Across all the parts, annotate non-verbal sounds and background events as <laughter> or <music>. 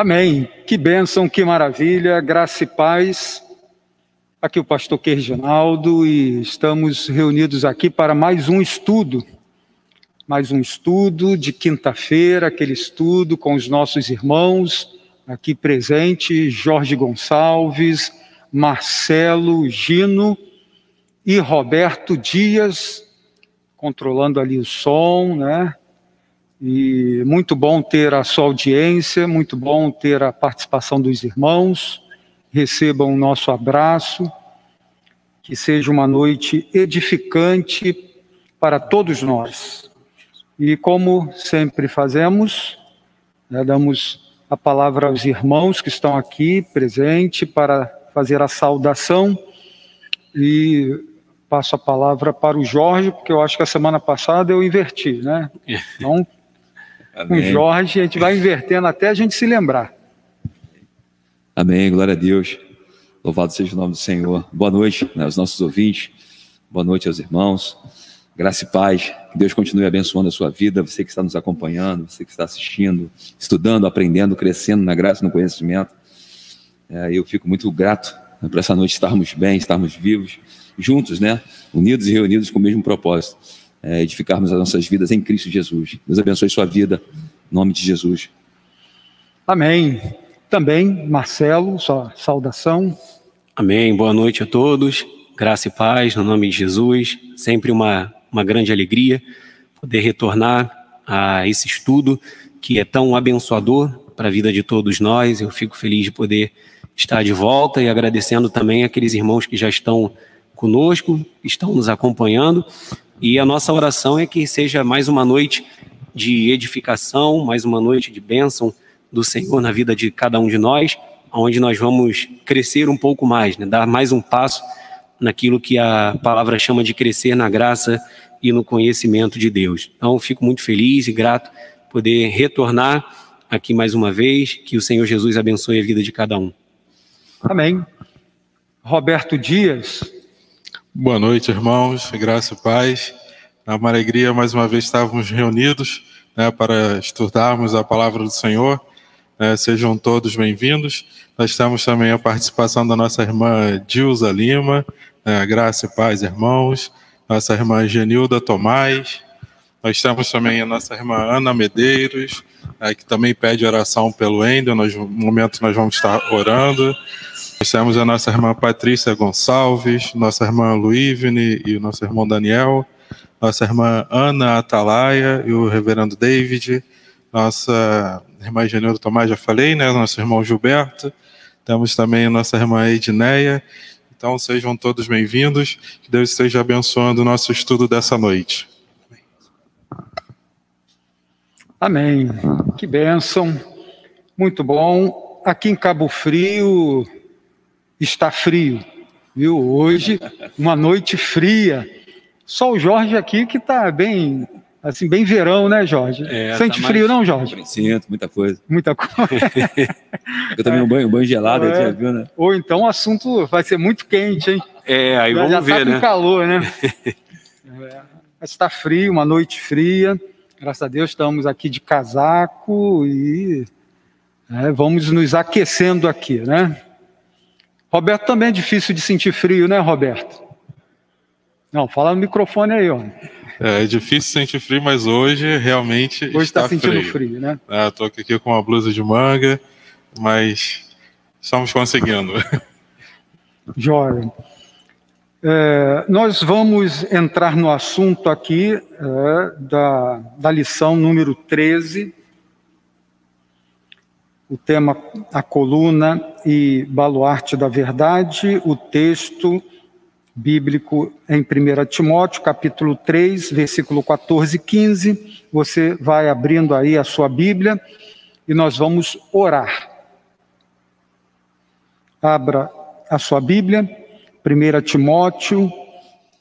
Amém. Que bênção, que maravilha, graça e paz. Aqui o pastor Reginaldo e estamos reunidos aqui para mais um estudo. Mais um estudo de quinta-feira, aquele estudo com os nossos irmãos aqui presentes, Jorge Gonçalves, Marcelo Gino e Roberto Dias, controlando ali o som, né? E muito bom ter a sua audiência, muito bom ter a participação dos irmãos. Recebam o nosso abraço. Que seja uma noite edificante para todos nós. E como sempre fazemos, né, damos a palavra aos irmãos que estão aqui presentes para fazer a saudação e passo a palavra para o Jorge, porque eu acho que a semana passada eu inverti, né? <laughs> Então, Amém. com Jorge, a gente vai invertendo até a gente se lembrar. Amém, glória a Deus. Louvado seja o nome do Senhor. Boa noite né, aos nossos ouvintes, boa noite aos irmãos. Graça e paz, que Deus continue abençoando a sua vida, você que está nos acompanhando, você que está assistindo, estudando, aprendendo, crescendo na graça e no conhecimento. É, eu fico muito grato né, por essa noite estarmos bem, estarmos vivos, juntos, né? Unidos e reunidos com o mesmo propósito é, edificarmos as nossas vidas em Cristo Jesus. Deus abençoe sua vida, em nome de Jesus. Amém. Também, Marcelo, sua saudação. Amém. Boa noite a todos. Graça e paz no nome de Jesus. Sempre uma, uma grande alegria poder retornar a esse estudo que é tão abençoador para a vida de todos nós. Eu fico feliz de poder estar de volta e agradecendo também aqueles irmãos que já estão conosco, estão nos acompanhando e a nossa oração é que seja mais uma noite de edificação, mais uma noite de bênção do Senhor na vida de cada um de nós, onde nós vamos crescer um pouco mais, né? dar mais um passo naquilo que a palavra chama de crescer na graça e no conhecimento de Deus. Então, fico muito feliz e grato poder retornar aqui mais uma vez. Que o Senhor Jesus abençoe a vida de cada um. Amém. Roberto Dias, Boa noite, irmãos, graça e paz. É uma alegria mais uma vez estarmos reunidos né, para estudarmos a palavra do Senhor. É, sejam todos bem-vindos. Nós temos também a participação da nossa irmã Dilza Lima, é, graça e paz, irmãos. Nossa irmã Genilda Tomás. Nós temos também a nossa irmã Ana Medeiros, é, que também pede oração pelo Endo. No momento nós vamos estar orando. Nós temos a nossa irmã Patrícia Gonçalves, nossa irmã Luívene e o nosso irmão Daniel, nossa irmã Ana Atalaia e o reverendo David, nossa irmã Genilda Tomás, já falei, né? Nosso irmão Gilberto. Temos também a nossa irmã Edneia. Então sejam todos bem-vindos. Que Deus esteja abençoando o nosso estudo dessa noite. Amém. Que bênção. Muito bom. Aqui em Cabo Frio, está frio, viu? Hoje, uma noite fria. Só o Jorge aqui que está bem, assim, bem verão, né, Jorge? É, Sente tá frio, não, Jorge? Sinto, muita coisa. Muita coisa. <laughs> Eu também um banho, um banho gelado, é. já viu, né? Ou então o assunto vai ser muito quente, hein? É, aí vamos já ver, tá né? com calor, né? <laughs> é, está frio, uma noite fria. Graças a Deus estamos aqui de casaco e é, vamos nos aquecendo aqui, né? Roberto também é difícil de sentir frio, né, Roberto? Não, fala no microfone aí, ó. É, é difícil sentir frio, mas hoje realmente hoje está, está sentindo frio. frio, né? É, Estou aqui com uma blusa de manga, mas estamos conseguindo. <laughs> Jóia. É, nós vamos entrar no assunto aqui é, da, da lição número 13, o tema a coluna e baluarte da verdade, o texto bíblico em 1 Timóteo, capítulo 3, versículo 14 e 15. Você vai abrindo aí a sua Bíblia e nós vamos orar. Abra a sua Bíblia, 1 Timóteo,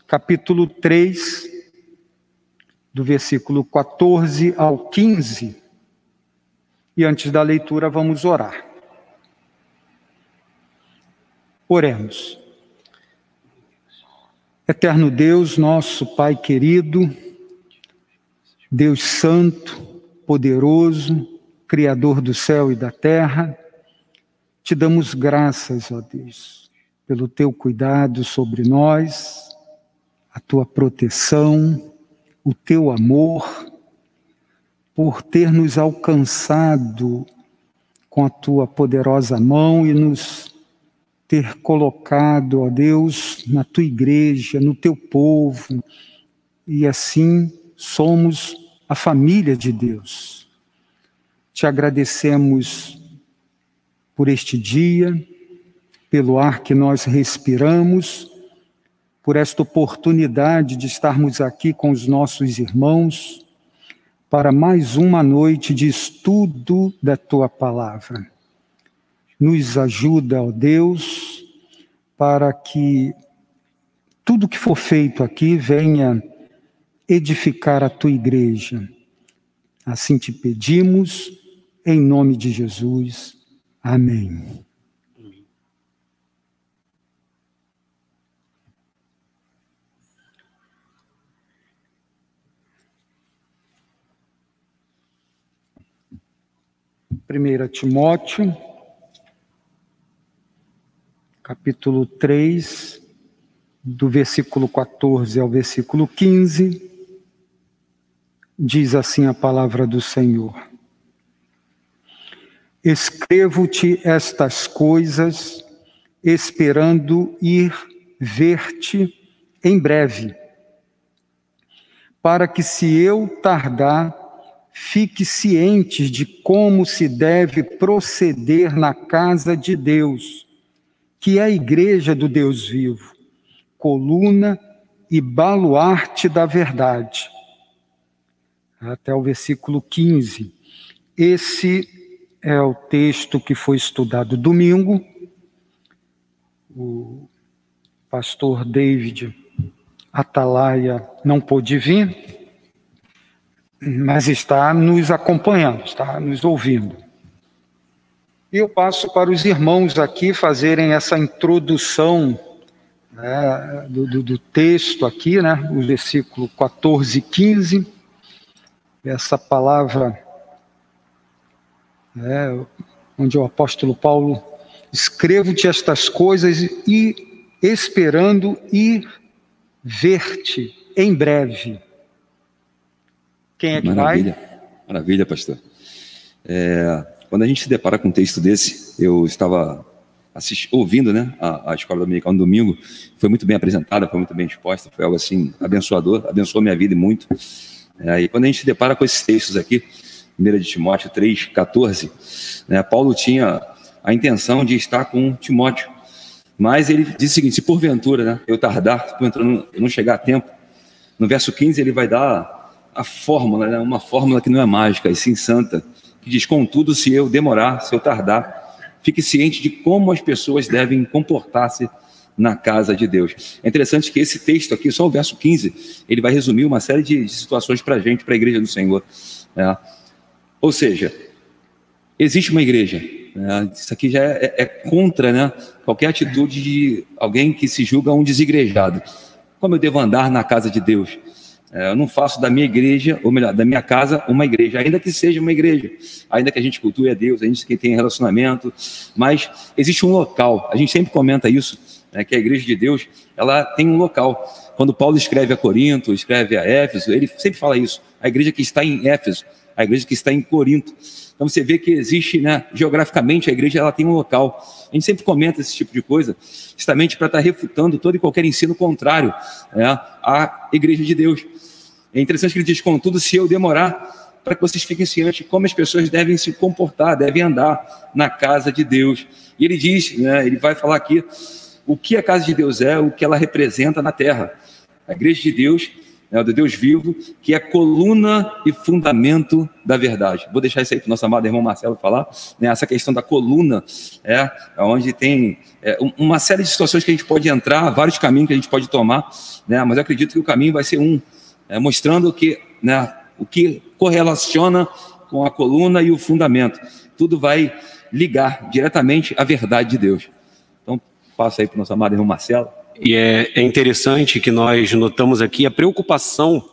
capítulo 3, do versículo 14 ao 15. E antes da leitura, vamos orar. Oremos. Eterno Deus, nosso Pai querido, Deus Santo, poderoso, Criador do céu e da terra, te damos graças, ó Deus, pelo teu cuidado sobre nós, a tua proteção, o teu amor, por ter nos alcançado com a tua poderosa mão e nos ter colocado, ó Deus, na tua igreja, no teu povo, e assim somos a família de Deus. Te agradecemos por este dia, pelo ar que nós respiramos, por esta oportunidade de estarmos aqui com os nossos irmãos para mais uma noite de estudo da tua palavra. Nos ajuda, ó Deus, para que tudo que for feito aqui venha edificar a tua igreja. Assim te pedimos, em nome de Jesus. Amém. 1 Timóteo, capítulo 3, do versículo 14 ao versículo 15, diz assim a palavra do Senhor: Escrevo-te estas coisas, esperando ir ver-te em breve, para que se eu tardar, fique cientes de como se deve proceder na casa de Deus, que é a igreja do Deus vivo, coluna e baluarte da verdade. Até o versículo 15. Esse é o texto que foi estudado domingo. O pastor David Atalaia não pôde vir, mas está nos acompanhando, está nos ouvindo. E eu passo para os irmãos aqui fazerem essa introdução né, do, do, do, texto aqui, né, o versículo 14 e 15, essa palavra né, onde o apóstolo Paulo escrevo-te estas coisas e esperando ir ver-te em breve quem é que Maravilha. vai? Maravilha, pastor. É, quando a gente se depara com um texto desse, eu estava assisti, ouvindo né, a, a escola dominical no domingo, foi muito bem apresentada, foi muito bem exposta, foi algo assim abençoador, abençoou minha vida muito. É, e quando a gente se depara com esses textos aqui, 1 de Timóteo 3, 14, né, Paulo tinha a intenção de estar com Timóteo, mas ele diz o seguinte: se porventura né, eu tardar, se porventura eu não chegar a tempo, no verso 15 ele vai dar a fórmula, né? uma fórmula que não é mágica, e sim santa, que diz: contudo, se eu demorar, se eu tardar, fique ciente de como as pessoas devem comportar-se na casa de Deus. É interessante que esse texto aqui, só o verso 15, ele vai resumir uma série de situações para a gente, para a igreja do Senhor. É. Ou seja, existe uma igreja. É, isso aqui já é, é, contra né, qualquer atitude de alguém que se julga um desigrejado. Como eu devo andar na casa de Deus? É, eu não faço da minha igreja, ou melhor, da minha casa, uma igreja, ainda que seja uma igreja, ainda que a gente cultue a Deus, a gente que tem relacionamento, mas existe um local, a gente sempre comenta isso, né, que a igreja de Deus, ela tem um local. Quando Paulo escreve a Corinto, escreve a Éfeso, ele sempre fala isso, a igreja que está em Éfeso, a igreja que está em Corinto. Então você vê que existe, né, geograficamente, a igreja ela tem um local. A gente sempre comenta esse tipo de coisa, justamente para estar refutando todo e qualquer ensino contrário né, à igreja de Deus. É interessante que ele diz: contudo, se eu demorar, para que vocês fiquem cientes de como as pessoas devem se comportar, devem andar na casa de Deus. E ele diz, né, ele vai falar aqui o que a casa de Deus é, o que ela representa na terra. A igreja de Deus né, do Deus vivo, que é coluna e fundamento da verdade. Vou deixar isso aí para o nosso amado irmão Marcelo falar. Né, essa questão da coluna, é, onde tem é, uma série de situações que a gente pode entrar, vários caminhos que a gente pode tomar, né, mas eu acredito que o caminho vai ser um, é, mostrando que, né, o que correlaciona com a coluna e o fundamento. Tudo vai ligar diretamente à verdade de Deus. Então, passo aí para o nosso amado irmão Marcelo. E é, é interessante que nós notamos aqui a preocupação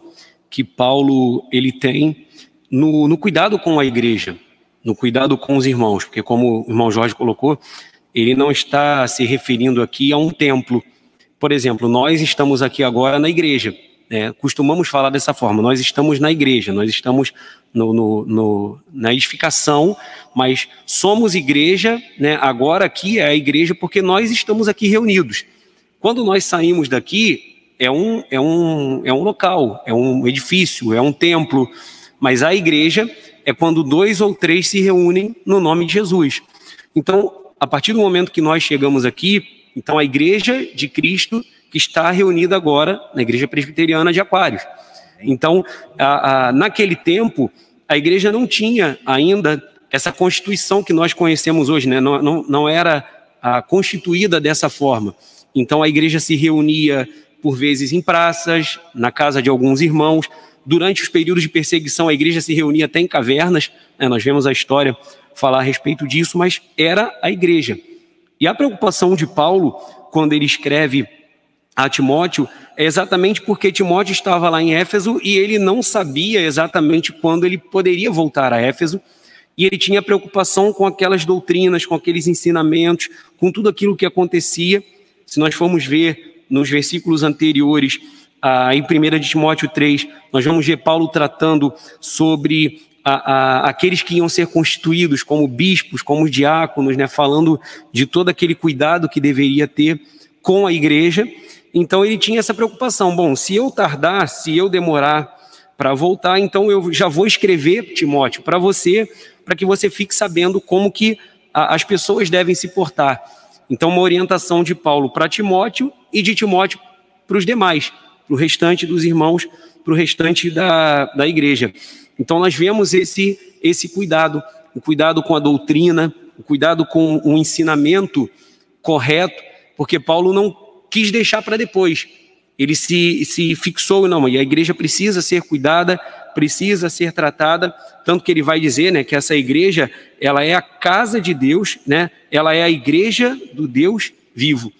que Paulo ele tem no, no cuidado com a igreja. no cuidado com os irmãos, porque como o irmão Jorge colocou, ele não está se referindo aqui a um templo. Por exemplo, nós estamos aqui agora na igreja. Né? Costumamos falar dessa forma, nós estamos na igreja, nós estamos no, no, no, na edificação, mas somos igreja, né? agora aqui é a igreja porque nós estamos aqui reunidos. Quando nós saímos daqui, é um, é um, é um local, é um edifício, é um templo, mas a igreja é quando dois ou três se reúnem no nome de Jesus. Então, a partir do momento que nós chegamos aqui, então a igreja de Cristo que está reunida agora na igreja presbiteriana de Aquários. Então, a, a, naquele tempo, a igreja não tinha ainda essa constituição que nós conhecemos hoje, né? não, não, não era a, constituída dessa forma. Então, a igreja se reunia por vezes em praças, na casa de alguns irmãos. Durante os períodos de perseguição, a igreja se reunia até em cavernas. Né? Nós vemos a história falar a respeito disso, mas era a igreja. E a preocupação de Paulo, quando ele escreve a Timóteo, é exatamente porque Timóteo estava lá em Éfeso e ele não sabia exatamente quando ele poderia voltar a Éfeso. E ele tinha preocupação com aquelas doutrinas, com aqueles ensinamentos, com tudo aquilo que acontecia. Se nós formos ver nos versículos anteriores, em 1 de Timóteo 3, nós vamos ver Paulo tratando sobre a, a, aqueles que iam ser constituídos como bispos, como diáconos, né, falando de todo aquele cuidado que deveria ter com a igreja. Então ele tinha essa preocupação. Bom, se eu tardar, se eu demorar para voltar, então eu já vou escrever, Timóteo, para você, para que você fique sabendo como que a, as pessoas devem se portar. Então, uma orientação de Paulo para Timóteo e de Timóteo para os demais, para o restante dos irmãos, para o restante da, da igreja. Então nós vemos esse, esse cuidado, o cuidado com a doutrina, o cuidado com o ensinamento correto, porque Paulo não quis deixar para depois. Ele se, se fixou, não, e a igreja precisa ser cuidada, precisa ser tratada, tanto que ele vai dizer, né, que essa igreja, ela é a casa de Deus, né, ela é a igreja do Deus vivo.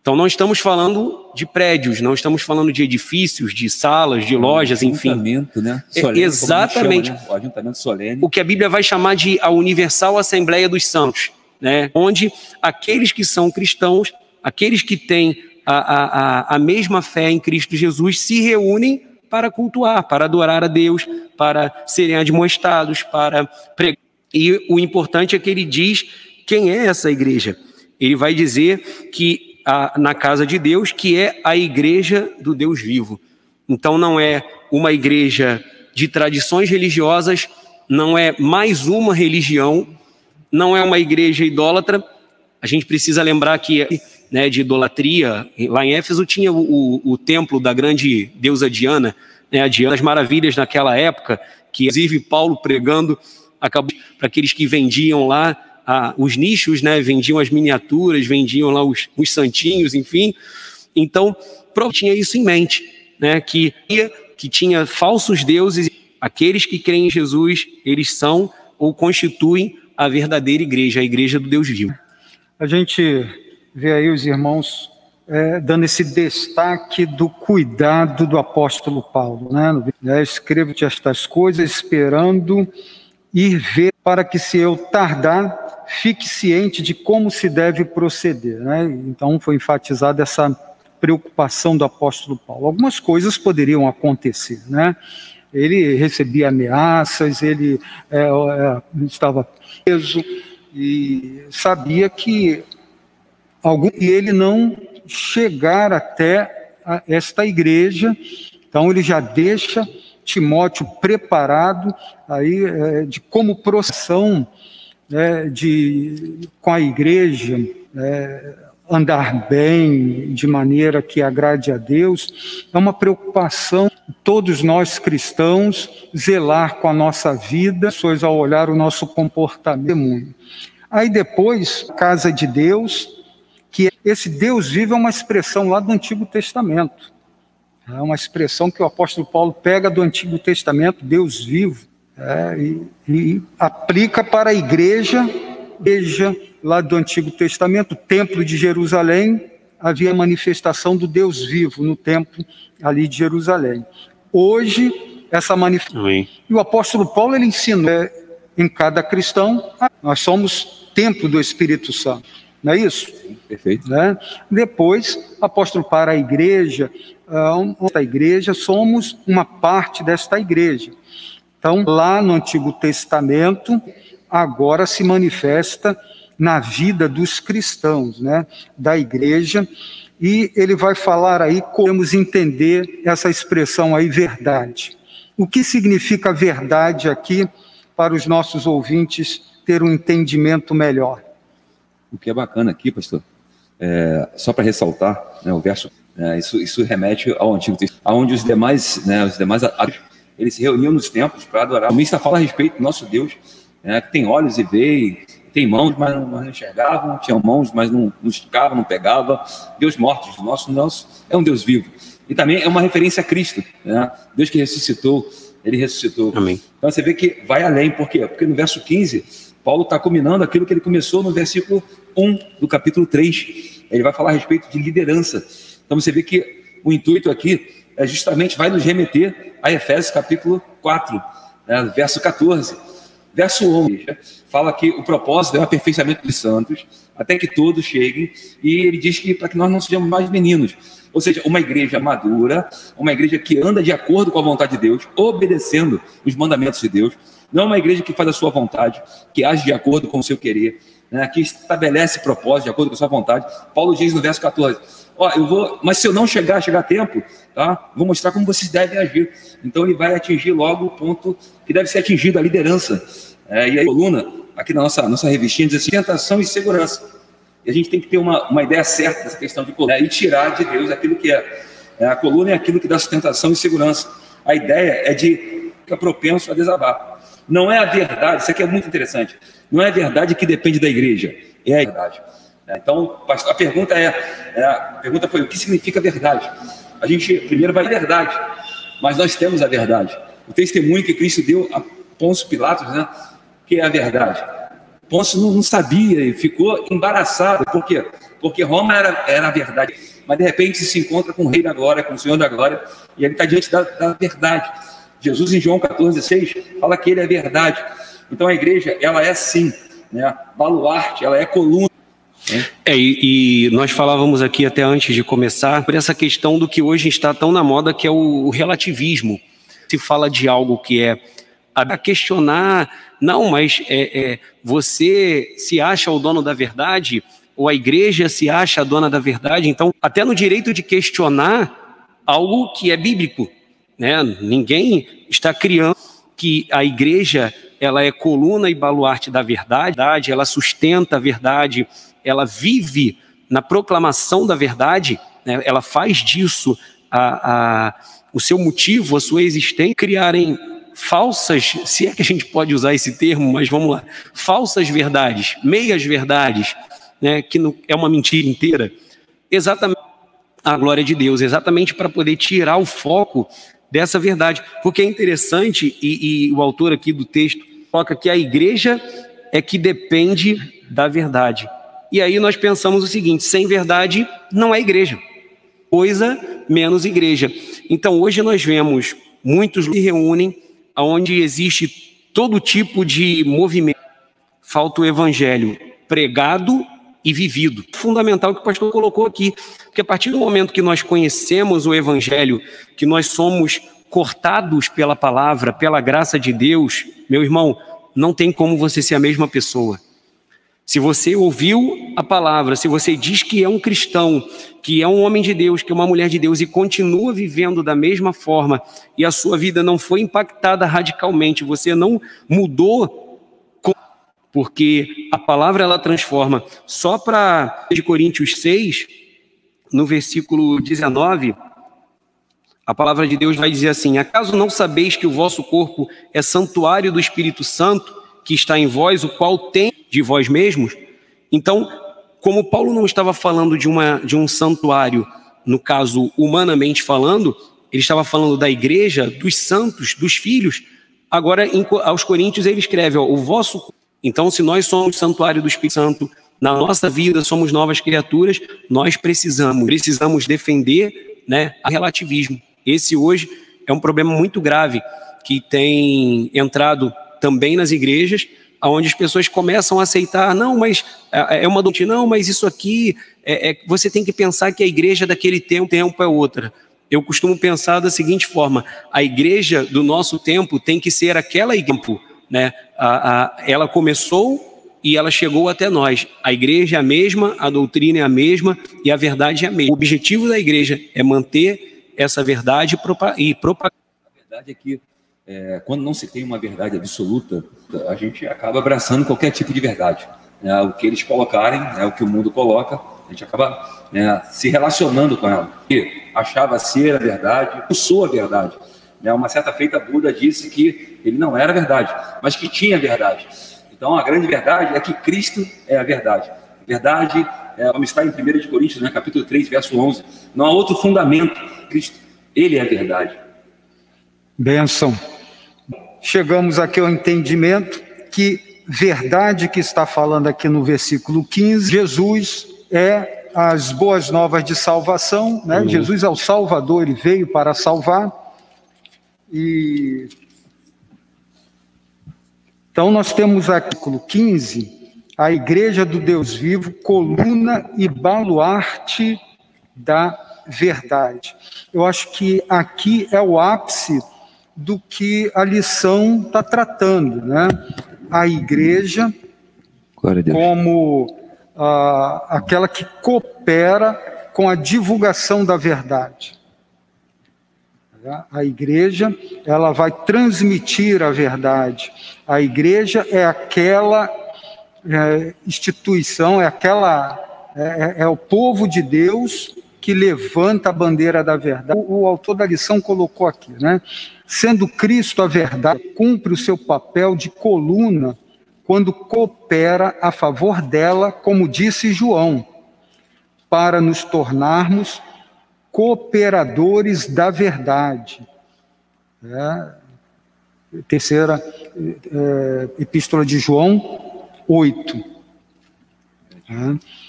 Então não estamos falando de prédios, não estamos falando de edifícios, de salas, de lojas, enfim. Né? É, solene, exatamente. Chama, né? O ajuntamento solene. O que a Bíblia vai chamar de a Universal Assembleia dos Santos, né? onde aqueles que são cristãos, aqueles que têm a, a, a mesma fé em Cristo Jesus, se reúnem para cultuar, para adorar a Deus, para serem admoestados, para pregar. E o importante é que ele diz quem é essa igreja. Ele vai dizer que a, na casa de Deus, que é a igreja do Deus vivo. Então não é uma igreja de tradições religiosas, não é mais uma religião, não é uma igreja idólatra. A gente precisa lembrar que né, de idolatria, lá em Éfeso tinha o, o, o templo da grande deusa Diana, né, a Diana das Maravilhas naquela época, que inclusive Paulo pregando acabou para aqueles que vendiam lá a, os nichos, né? Vendiam as miniaturas, vendiam lá os, os santinhos, enfim. Então, tinha isso em mente, né? Que, que tinha falsos deuses. Aqueles que creem em Jesus, eles são ou constituem a verdadeira igreja, a igreja do Deus vivo. A gente vê aí os irmãos é, dando esse destaque do cuidado do apóstolo Paulo, né? É, Escrevo-te estas coisas esperando ir ver para que se eu tardar fique ciente de como se deve proceder. Né? Então, foi enfatizada essa preocupação do apóstolo Paulo. Algumas coisas poderiam acontecer, né? Ele recebia ameaças, ele é, é, estava preso e sabia que algum e ele não chegar até esta igreja, então ele já deixa Timóteo preparado aí é, de como processão né, de, com a igreja, é, andar bem, de maneira que agrade a Deus, é uma preocupação todos nós cristãos zelar com a nossa vida, pessoas ao olhar o nosso comportamento. Aí depois, casa de Deus, que esse Deus vivo é uma expressão lá do Antigo Testamento. É uma expressão que o apóstolo Paulo pega do Antigo Testamento, Deus vivo é, e, e, aplica para a igreja, igreja lá do Antigo Testamento, o templo de Jerusalém, havia manifestação do Deus vivo no templo ali de Jerusalém. Hoje, essa manifestação. E o apóstolo Paulo ele ensina, é, em cada cristão. Nós somos templo do Espírito Santo, não é isso? Perfeito. Né? Depois, apóstolo para a igreja, esta igreja, somos uma parte desta igreja. Então, lá no Antigo Testamento, agora se manifesta na vida dos cristãos, né, da igreja, e ele vai falar aí como podemos entender essa expressão aí, verdade. O que significa verdade aqui para os nossos ouvintes ter um entendimento melhor? O que é bacana aqui, pastor, é, só para ressaltar, né, o verso, é, isso, isso remete ao Antigo Testamento, onde os demais, né, os demais eles se reuniam nos templos para adorar. O mista fala a respeito do nosso Deus, né, que tem olhos e vê, tem mãos, mas não, mas não enxergavam, tinham mãos, mas não, não esticavam, não pegava. Deus mortos, nosso, nosso é um Deus vivo. E também é uma referência a Cristo, né? Deus que ressuscitou, ele ressuscitou. Amém. Então você vê que vai além, por quê? Porque no verso 15, Paulo está combinando aquilo que ele começou no versículo 1 do capítulo 3. Ele vai falar a respeito de liderança. Então você vê que o intuito aqui é justamente vai nos remeter a Efésios capítulo 4, né, verso 14 Verso 11 fala que o propósito é o aperfeiçoamento dos santos, até que todos cheguem, e ele diz que para que nós não sejamos mais meninos. Ou seja, uma igreja madura, uma igreja que anda de acordo com a vontade de Deus, obedecendo os mandamentos de Deus, não é uma igreja que faz a sua vontade, que age de acordo com o seu querer, né, que estabelece propósito de acordo com a sua vontade. Paulo diz no verso 14: Ó, eu vou, mas se eu não chegar, chegar a tempo, tá? Vou mostrar como vocês devem agir. Então ele vai atingir logo o ponto que deve ser atingido, a liderança. É, e aí, a coluna, aqui na nossa, nossa revistinha, diz assim: tentação e segurança. E a gente tem que ter uma, uma ideia certa dessa questão de coluna e tirar de Deus aquilo que é. é. A coluna é aquilo que dá sustentação e segurança. A ideia é de ficar propenso a desabar. Não é a verdade, isso aqui é muito interessante. Não é a verdade que depende da igreja, é a verdade. É, então, a pergunta é, é, a pergunta foi o que significa verdade? A gente primeiro vai verdade, mas nós temos a verdade. O testemunho que Cristo deu a Pôncio Pilatos, né, que é a verdade. Pôncio não, não, sabia e ficou embaraçado. Por quê? Porque Roma era, era a verdade. Mas de repente se encontra com o Rei da Glória, com o Senhor da Glória, e ele está diante da, da verdade. Jesus, em João 14, 6, fala que ele é verdade. Então a igreja, ela é sim, né? baluarte, ela é coluna é, e, e, nós falávamos aqui até antes de começar por essa questão do que hoje está tão na moda, que é o, o relativismo. Se fala de algo que é a questionar, não, mas é, é, você se acha o dono da verdade, ou a igreja se acha a dona da verdade, então, até no direito de questionar algo que é bíblico, né? Ninguém está criando que a igreja ela é coluna e baluarte da verdade, ela sustenta a verdade, ela vive na proclamação da verdade, né, ela faz disso a, a, o seu motivo, a sua existência, criarem falsas, se é que a gente pode usar esse termo, mas vamos lá, falsas verdades, meias verdades, né, que é uma mentira inteira, exatamente a glória de Deus, exatamente para poder tirar o foco dessa verdade, porque é interessante e, e o autor aqui do texto coloca que a igreja é que depende da verdade. E aí nós pensamos o seguinte: sem verdade não é igreja. Coisa menos igreja. Então hoje nós vemos muitos se reúnem onde existe todo tipo de movimento. Falta o evangelho pregado e vivido. Fundamental que o pastor colocou aqui, porque a partir do momento que nós conhecemos o evangelho, que nós somos cortados pela palavra, pela graça de Deus, meu irmão, não tem como você ser a mesma pessoa. Se você ouviu a palavra, se você diz que é um cristão, que é um homem de Deus, que é uma mulher de Deus e continua vivendo da mesma forma e a sua vida não foi impactada radicalmente, você não mudou porque a palavra ela transforma. Só para de Coríntios 6, no versículo 19, a palavra de Deus vai dizer assim: Acaso não sabeis que o vosso corpo é santuário do Espírito Santo, que está em vós, o qual tem de vós mesmos. Então, como Paulo não estava falando de, uma, de um santuário, no caso, humanamente falando, ele estava falando da igreja, dos santos, dos filhos. Agora, em, aos Coríntios, ele escreve: ó, o vosso. Então, se nós somos santuário do Espírito Santo, na nossa vida somos novas criaturas, nós precisamos, precisamos defender né, o relativismo. Esse hoje é um problema muito grave que tem entrado também nas igrejas, onde as pessoas começam a aceitar, não, mas é, é uma doutrina, não, mas isso aqui, é, é, você tem que pensar que a igreja daquele tempo, tempo é outra. Eu costumo pensar da seguinte forma: a igreja do nosso tempo tem que ser aquela igreja, né? A, a, ela começou e ela chegou até nós. A igreja é a mesma, a doutrina é a mesma e a verdade é a mesma. O objetivo da igreja é manter essa verdade e propagar. A verdade é que é, quando não se tem uma verdade absoluta, a gente acaba abraçando qualquer tipo de verdade. É, o que eles colocarem, é o que o mundo coloca, a gente acaba é, se relacionando com ela. E achava ser a verdade, eu sou a verdade. Né? Uma certa feita, Buda disse que ele não era a verdade, mas que tinha verdade. Então, a grande verdade é que Cristo é a verdade. Verdade, é, como está em 1 Coríntios, né, capítulo 3, verso 11. Não há outro fundamento. Cristo, Ele é a verdade. Benção. Chegamos aqui ao entendimento que verdade que está falando aqui no versículo 15, Jesus é as boas novas de salvação, né? Uhum. Jesus é o Salvador, ele veio para salvar. E então, nós temos no 15, a Igreja do Deus Vivo, coluna e baluarte da verdade. Eu acho que aqui é o ápice do que a lição está tratando, né? A Igreja como ah, aquela que coopera com a divulgação da verdade. A igreja, ela vai transmitir a verdade. A igreja é aquela é, instituição, é aquela é, é, é, o povo de Deus que levanta a bandeira da verdade. O, o autor da lição colocou aqui, né? Sendo Cristo a verdade, cumpre o seu papel de coluna quando coopera a favor dela, como disse João, para nos tornarmos cooperadores da verdade. É, terceira é, epístola de João 8. É.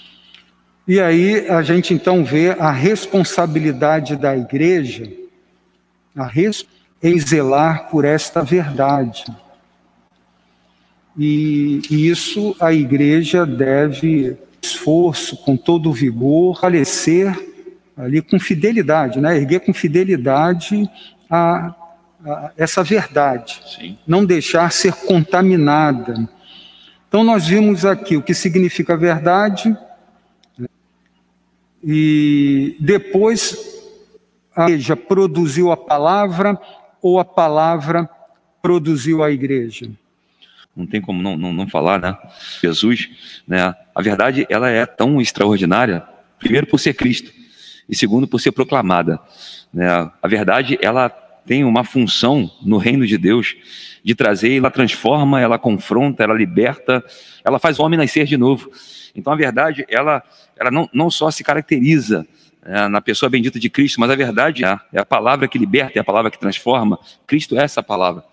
E aí a gente então vê a responsabilidade da igreja a res, em zelar por esta verdade. E, e isso a igreja deve esforço com todo vigor, falecer ali com fidelidade, né? erguer com fidelidade a, a essa verdade, Sim. não deixar ser contaminada. Então, nós vimos aqui o que significa verdade, e depois a igreja produziu a palavra ou a palavra produziu a igreja. Não tem como não, não, não falar, né? Jesus, né? A verdade, ela é tão extraordinária, primeiro por ser Cristo, e segundo por ser proclamada. Né? A verdade ela tem uma função no reino de Deus de trazer, ela transforma, ela confronta, ela liberta, ela faz o homem nascer de novo. Então a verdade ela, ela não, não só se caracteriza é, na pessoa bendita de Cristo, mas a verdade é, é a palavra que liberta, é a palavra que transforma. Cristo é essa palavra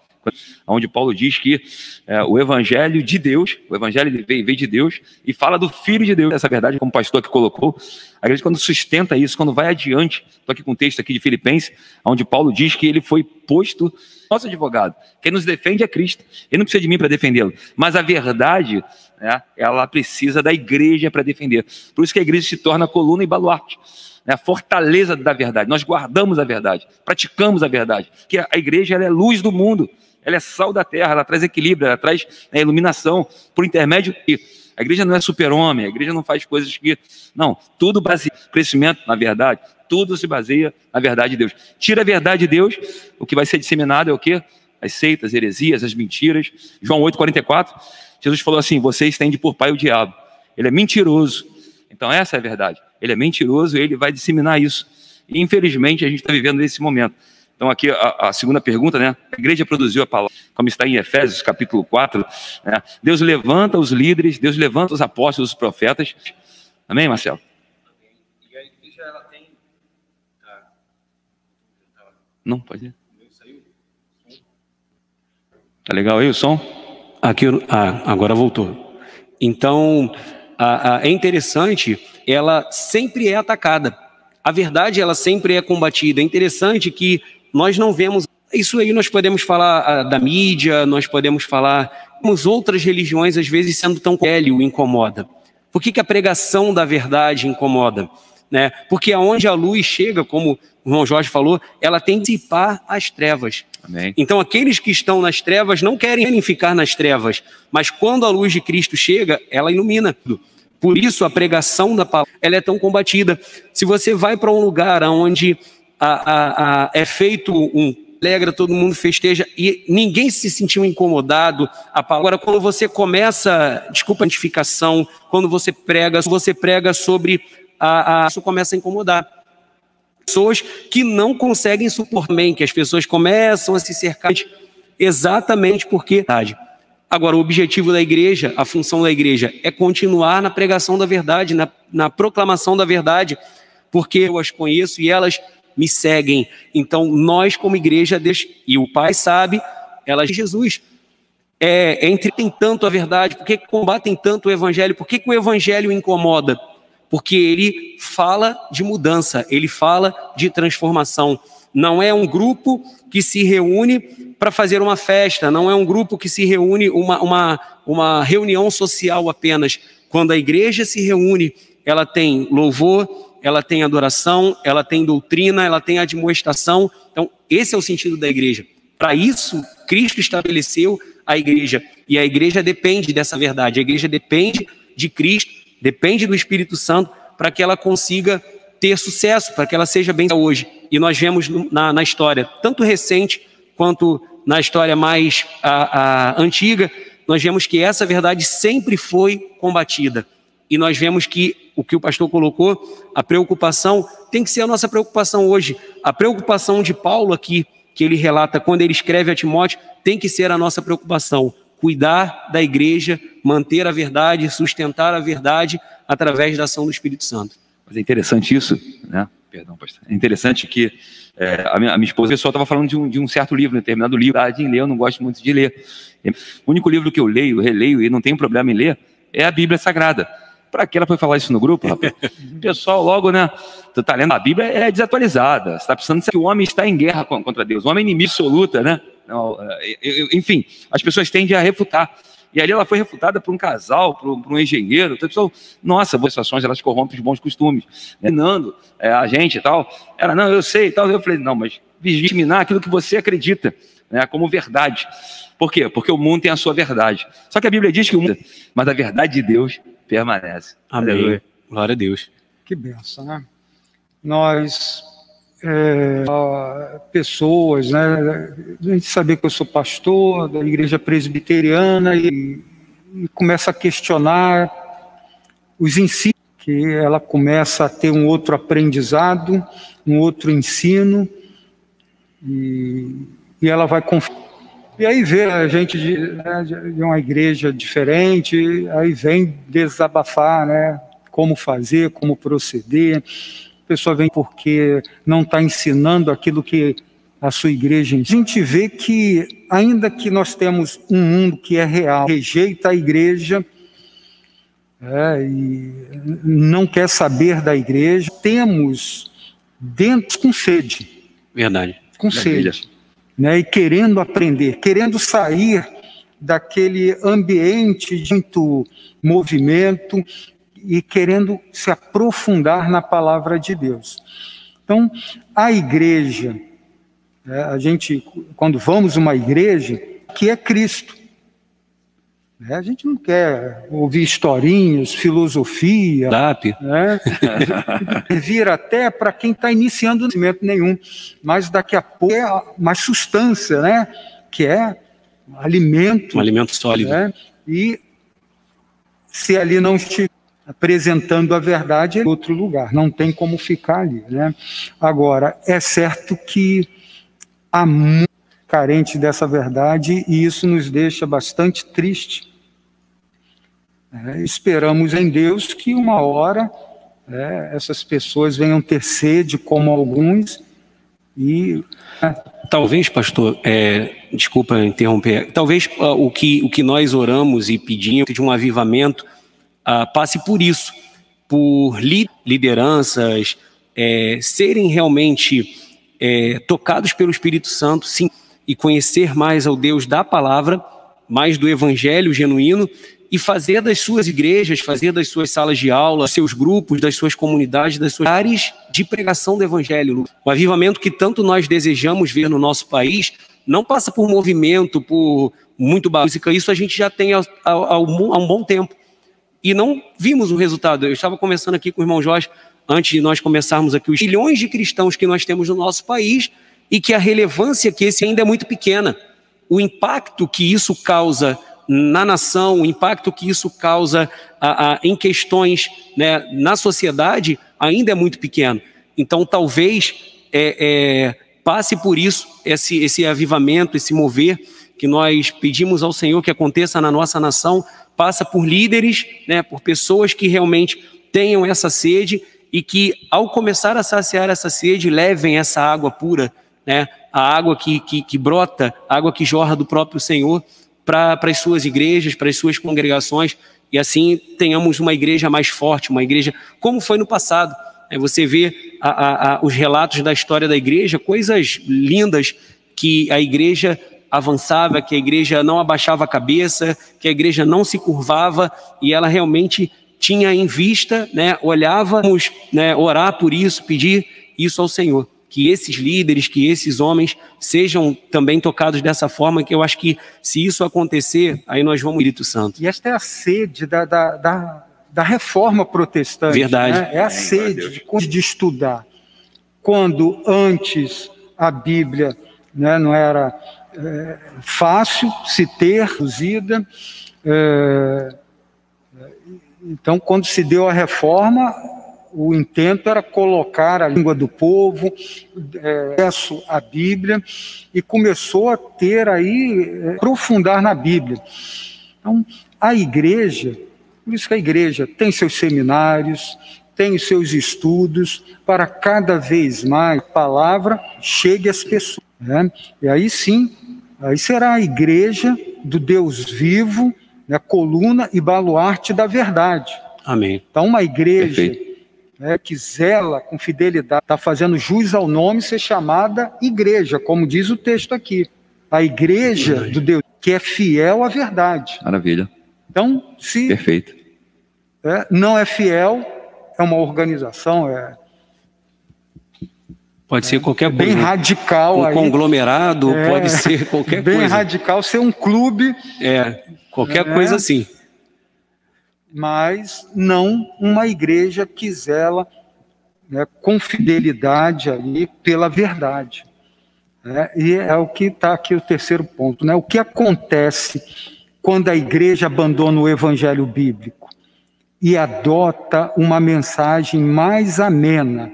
onde Paulo diz que é, o evangelho de Deus, o evangelho veio, veio de Deus e fala do Filho de Deus, essa verdade, como o pastor que colocou. A igreja, quando sustenta isso, quando vai adiante, estou aqui com um texto aqui de Filipenses, onde Paulo diz que ele foi posto nosso advogado. Quem nos defende é Cristo. Ele não precisa de mim para defendê-lo. Mas a verdade, né, ela precisa da igreja para defender. Por isso que a igreja se torna coluna e baluarte. Né, a fortaleza da verdade. Nós guardamos a verdade, praticamos a verdade. Que a igreja é luz do mundo ela é sal da terra, ela traz equilíbrio, ela traz né, iluminação por intermédio de. A igreja não é super-homem, a igreja não faz coisas que. Não, tudo baseia crescimento na verdade, tudo se baseia na verdade de Deus. Tira a verdade de Deus, o que vai ser disseminado é o quê? As seitas, heresias, as mentiras. João 8,44, Jesus falou assim: vocês têm de por pai o diabo. Ele é mentiroso. Então, essa é a verdade. Ele é mentiroso e ele vai disseminar isso. E, infelizmente, a gente está vivendo nesse momento. Então, aqui a, a, segunda pergunta, né? A igreja produziu a palavra, como está em Efésios capítulo 4. Né? Deus levanta os líderes, Deus levanta os apóstolos, os profetas. Amém, Marcelo? E a igreja, ela tem. Não, pode ir. Tá legal aí o som? Aqui, ah, agora voltou. Então, é interessante, ela sempre é atacada. A verdade, ela sempre é combatida. É interessante que nós não vemos Isso aí nós podemos falar ah, da mídia, nós podemos falar as outras religiões, às vezes, sendo tão velho, incomoda. Por que, que a pregação da verdade incomoda? Né? Porque aonde a luz chega, como o irmão Jorge falou, ela tem que dissipar as trevas. Amém. Então, aqueles que estão nas trevas não querem ficar nas trevas, mas quando a luz de Cristo chega, ela ilumina tudo. Por isso, a pregação da palavra ela é tão combatida. Se você vai para um lugar onde a, a, a, é feito um alegra, todo mundo festeja e ninguém se sentiu incomodado. Agora, quando você começa, desculpa a identificação, quando você prega, você prega sobre a, a isso começa a incomodar. Pessoas que não conseguem suportar bem, que as pessoas começam a se cercar exatamente porque Agora, o objetivo da igreja, a função da igreja, é continuar na pregação da verdade, na, na proclamação da verdade, porque eu as conheço e elas me seguem. Então, nós, como igreja, Deus, e o Pai sabe, elas Jesus. É, é tem tanto a verdade, por que combatem tanto o evangelho? Por que, que o evangelho incomoda? Porque ele fala de mudança, ele fala de transformação. Não é um grupo que se reúne para fazer uma festa, não é um grupo que se reúne, uma, uma, uma reunião social apenas. Quando a igreja se reúne, ela tem louvor, ela tem adoração, ela tem doutrina, ela tem admoestação. Então, esse é o sentido da igreja. Para isso, Cristo estabeleceu a igreja. E a igreja depende dessa verdade. A igreja depende de Cristo, depende do Espírito Santo para que ela consiga ter sucesso, para que ela seja bem hoje. E nós vemos na, na história, tanto recente quanto na história mais a, a, antiga, nós vemos que essa verdade sempre foi combatida. E nós vemos que o que o pastor colocou, a preocupação tem que ser a nossa preocupação hoje. A preocupação de Paulo aqui, que ele relata quando ele escreve a Timóteo, tem que ser a nossa preocupação. Cuidar da igreja, manter a verdade, sustentar a verdade através da ação do Espírito Santo. Mas é interessante isso, né? Perdão, pastor. É interessante que é, a, minha, a, minha, esposa, pessoal estava falando de um, de um, certo livro, um determinado livro, ah, de ler, eu não gosto muito de ler. O único livro que eu leio, releio e não tenho problema em ler é a Bíblia Sagrada. Para que ela foi falar isso no grupo, rapaz? O <laughs> pessoal logo, né? Tu tá lendo a Bíblia é desatualizada. Você está precisando que o homem está em guerra contra Deus. O homem é inimigo absoluta, né? É, enfim, as pessoas tendem a refutar. E ali ela foi refutada por um casal, por, um engenheiro. Então, pessoal, nossa, boas ações, elas corrompem os bons costumes. Nando, é, a gente e tal. Ela, não, eu sei e tal. Eu falei, não, mas disseminar aquilo que você acredita, né, como verdade. Por quê? Porque o mundo tem a sua verdade. Só que a Bíblia diz que o mundo, mas a verdade de Deus permanece. Amém. Aleluia. Glória a Deus. Que benção, né? Nós, é, pessoas, né? A gente saber que eu sou pastor da igreja presbiteriana e, e começa a questionar os ensinos, que ela começa a ter um outro aprendizado, um outro ensino, e, e ela vai confiar e aí vê a gente de, né, de, uma igreja diferente, aí vem desabafar, né? Como fazer, como proceder. A pessoa vem porque não está ensinando aquilo que a sua igreja. A gente vê que, ainda que nós temos um mundo que é real, rejeita a igreja, é, e não quer saber da igreja, temos dentro com sede. Verdade. Com sede né, e querendo aprender, querendo sair daquele ambiente de muito movimento e querendo se aprofundar na palavra de Deus. Então, a igreja, né, a gente, quando vamos uma igreja, que é Cristo. Né? A gente não quer ouvir historinhas, filosofia. DAP. Né? <laughs> Vir até para quem está iniciando conhecimento nenhum. Mas daqui a pouco é mais substância, né? que é alimento. Um alimento sólido. Né? E se ali não estiver apresentando a verdade, é outro lugar. Não tem como ficar ali. Né? Agora, é certo que há muito carente dessa verdade e isso nos deixa bastante triste é, esperamos em Deus que uma hora é, essas pessoas venham ter sede, como alguns, e. Talvez, pastor, é, desculpa interromper, talvez uh, o, que, o que nós oramos e pedimos de um avivamento uh, passe por isso, por li lideranças é, serem realmente é, tocados pelo Espírito Santo, sim, e conhecer mais ao Deus da palavra, mais do evangelho genuíno, e fazer das suas igrejas, fazer das suas salas de aula, seus grupos, das suas comunidades, das suas áreas de pregação do evangelho. O avivamento que tanto nós desejamos ver no nosso país não passa por movimento, por muito básica. Isso a gente já tem há, há, há um bom tempo. E não vimos o resultado. Eu estava conversando aqui com o irmão Jorge, antes de nós começarmos aqui, os milhões de cristãos que nós temos no nosso país e que a relevância que esse ainda é muito pequena. O impacto que isso causa na nação, o impacto que isso causa a, a, em questões né, na sociedade ainda é muito pequeno. Então, talvez é, é, passe por isso esse, esse avivamento, esse mover que nós pedimos ao Senhor que aconteça na nossa nação, passa por líderes, né, por pessoas que realmente tenham essa sede e que, ao começar a saciar essa sede, levem essa água pura, né, a água que, que, que brota, a água que jorra do próprio Senhor para as suas igrejas, para as suas congregações, e assim tenhamos uma igreja mais forte, uma igreja como foi no passado. É, você vê a, a, a, os relatos da história da igreja, coisas lindas que a igreja avançava, que a igreja não abaixava a cabeça, que a igreja não se curvava e ela realmente tinha em vista, né, olhávamos, né, orar por isso, pedir isso ao Senhor que esses líderes, que esses homens sejam também tocados dessa forma, que eu acho que se isso acontecer, aí nós vamos Espírito Santo. E esta é a sede da, da, da, da reforma protestante. Verdade. Né? É a sede de, de, estudar. Quando antes a Bíblia né, não era é, fácil se ter, reduzida, é, então quando se deu a reforma, o intento era colocar a língua do povo, é, acesso à Bíblia, e começou a ter aí, é, aprofundar na Bíblia. Então, a igreja, por isso que a igreja tem seus seminários, tem os seus estudos, para cada vez mais a palavra chegue às pessoas. Né? E aí sim, aí será a igreja do Deus vivo, né, coluna e baluarte da verdade. Amém. Então, uma igreja Perfeito né, que zela com fidelidade, está fazendo jus ao nome ser chamada igreja, como diz o texto aqui. A igreja do Deus, que é fiel à verdade. Maravilha. Então, se Perfeito. É, não é fiel, é uma organização, é. Pode ser qualquer coisa. Bem radical. Um aí. conglomerado, é, pode ser qualquer bem coisa. Bem radical, ser um clube. É, qualquer é, coisa assim mas não uma igreja que zela né, com fidelidade ali pela verdade. Né? E é o que está aqui o terceiro ponto. Né? O que acontece quando a igreja abandona o evangelho bíblico e adota uma mensagem mais amena,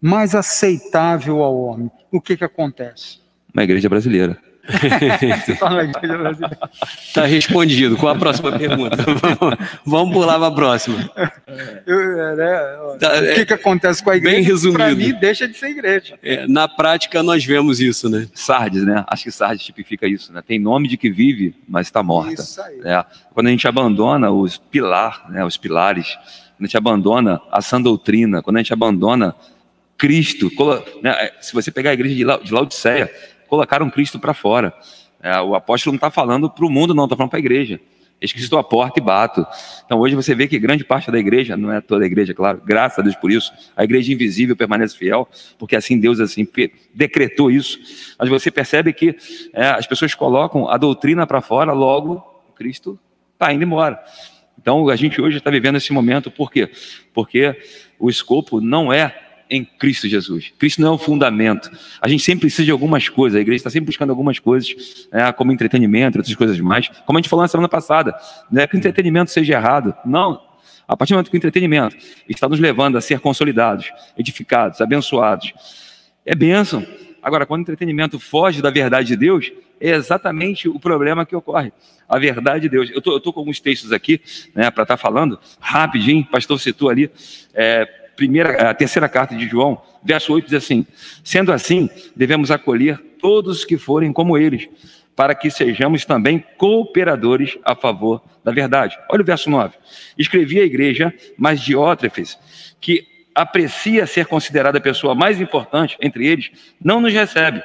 mais aceitável ao homem? O que, que acontece? Uma igreja brasileira. Está respondido. Qual a próxima pergunta? Vamos pular para a próxima. Eu, é, né, tá, o que, que acontece com a igreja? Bem resumido. Para mim, deixa de ser igreja. É, na prática, nós vemos isso, né? Sardes, né? Acho que Sardes tipifica isso, né? Tem nome de que vive, mas está morta. Isso aí. Né? Quando a gente abandona os pilar, né? os pilares, quando a gente abandona a sã doutrina, quando a gente abandona Cristo, né? se você pegar a igreja de Laodiceia, colocaram Cristo para fora. É, o apóstolo não está falando para o mundo, não, está falando para a igreja. Que estou à porta e bato. Então hoje você vê que grande parte da igreja, não é toda a igreja, claro, graças a Deus por isso, a igreja invisível permanece fiel, porque assim Deus assim decretou isso. Mas você percebe que é, as pessoas colocam a doutrina para fora, logo Cristo está indo embora. Então a gente hoje está vivendo esse momento, por quê? Porque o escopo não é em Cristo Jesus. Cristo não é o fundamento. A gente sempre precisa de algumas coisas, a igreja está sempre buscando algumas coisas, né, como entretenimento, outras coisas mais. Como a gente falou na semana passada, não é que o entretenimento seja errado. Não. A partir do momento que o entretenimento está nos levando a ser consolidados, edificados, abençoados, é bênção. Agora, quando o entretenimento foge da verdade de Deus, é exatamente o problema que ocorre. A verdade de Deus. Eu estou com alguns textos aqui né, para estar tá falando, rapidinho, pastor citou ali. É, primeira, a terceira carta de João, verso 8 diz assim: Sendo assim, devemos acolher todos que forem como eles, para que sejamos também cooperadores a favor da verdade. Olha o verso 9. Escrevi à igreja, mas Diótrefes, que aprecia ser considerada a pessoa mais importante entre eles, não nos recebe.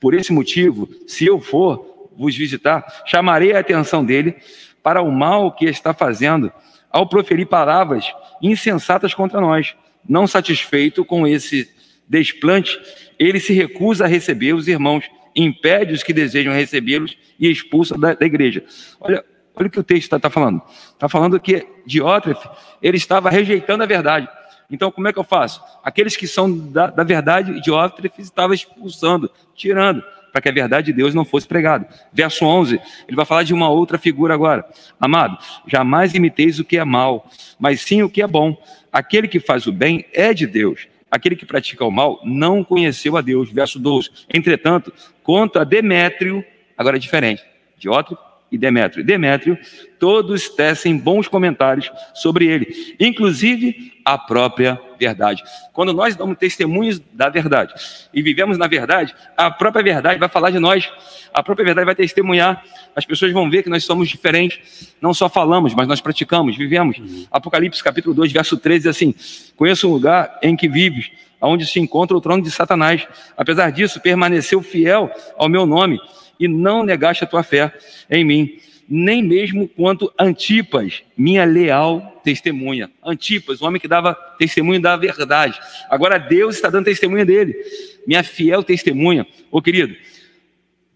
Por esse motivo, se eu for vos visitar, chamarei a atenção dele para o mal que está fazendo ao proferir palavras insensatas contra nós. Não satisfeito com esse desplante, ele se recusa a receber os irmãos, impede os que desejam recebê-los e expulsa da, da igreja. Olha, olha o que o texto está tá falando. Está falando que Diótrefe, ele estava rejeitando a verdade. Então, como é que eu faço? Aqueles que são da, da verdade, Diótrefe estava expulsando, tirando, para que a verdade de Deus não fosse pregada. Verso 11, ele vai falar de uma outra figura agora. Amado, jamais imiteis o que é mal, mas sim o que é bom. Aquele que faz o bem é de Deus. Aquele que pratica o mal não conheceu a Deus. Verso 12. Entretanto, contra Demétrio, agora é diferente. Diótrefe e Demétrio. Demétrio, todos tecem bons comentários sobre ele, inclusive a própria verdade. Quando nós damos testemunhos da verdade e vivemos na verdade, a própria verdade vai falar de nós, a própria verdade vai testemunhar, as pessoas vão ver que nós somos diferentes, não só falamos, mas nós praticamos, vivemos. Apocalipse capítulo 2, verso 13 diz assim: Conheço um lugar em que vives, onde se encontra o trono de Satanás. Apesar disso, permaneceu fiel ao meu nome e não negaste a tua fé em mim, nem mesmo quanto Antipas, minha leal testemunha. Antipas, o homem que dava testemunho da verdade. Agora Deus está dando testemunha dele, minha fiel testemunha. Ô querido,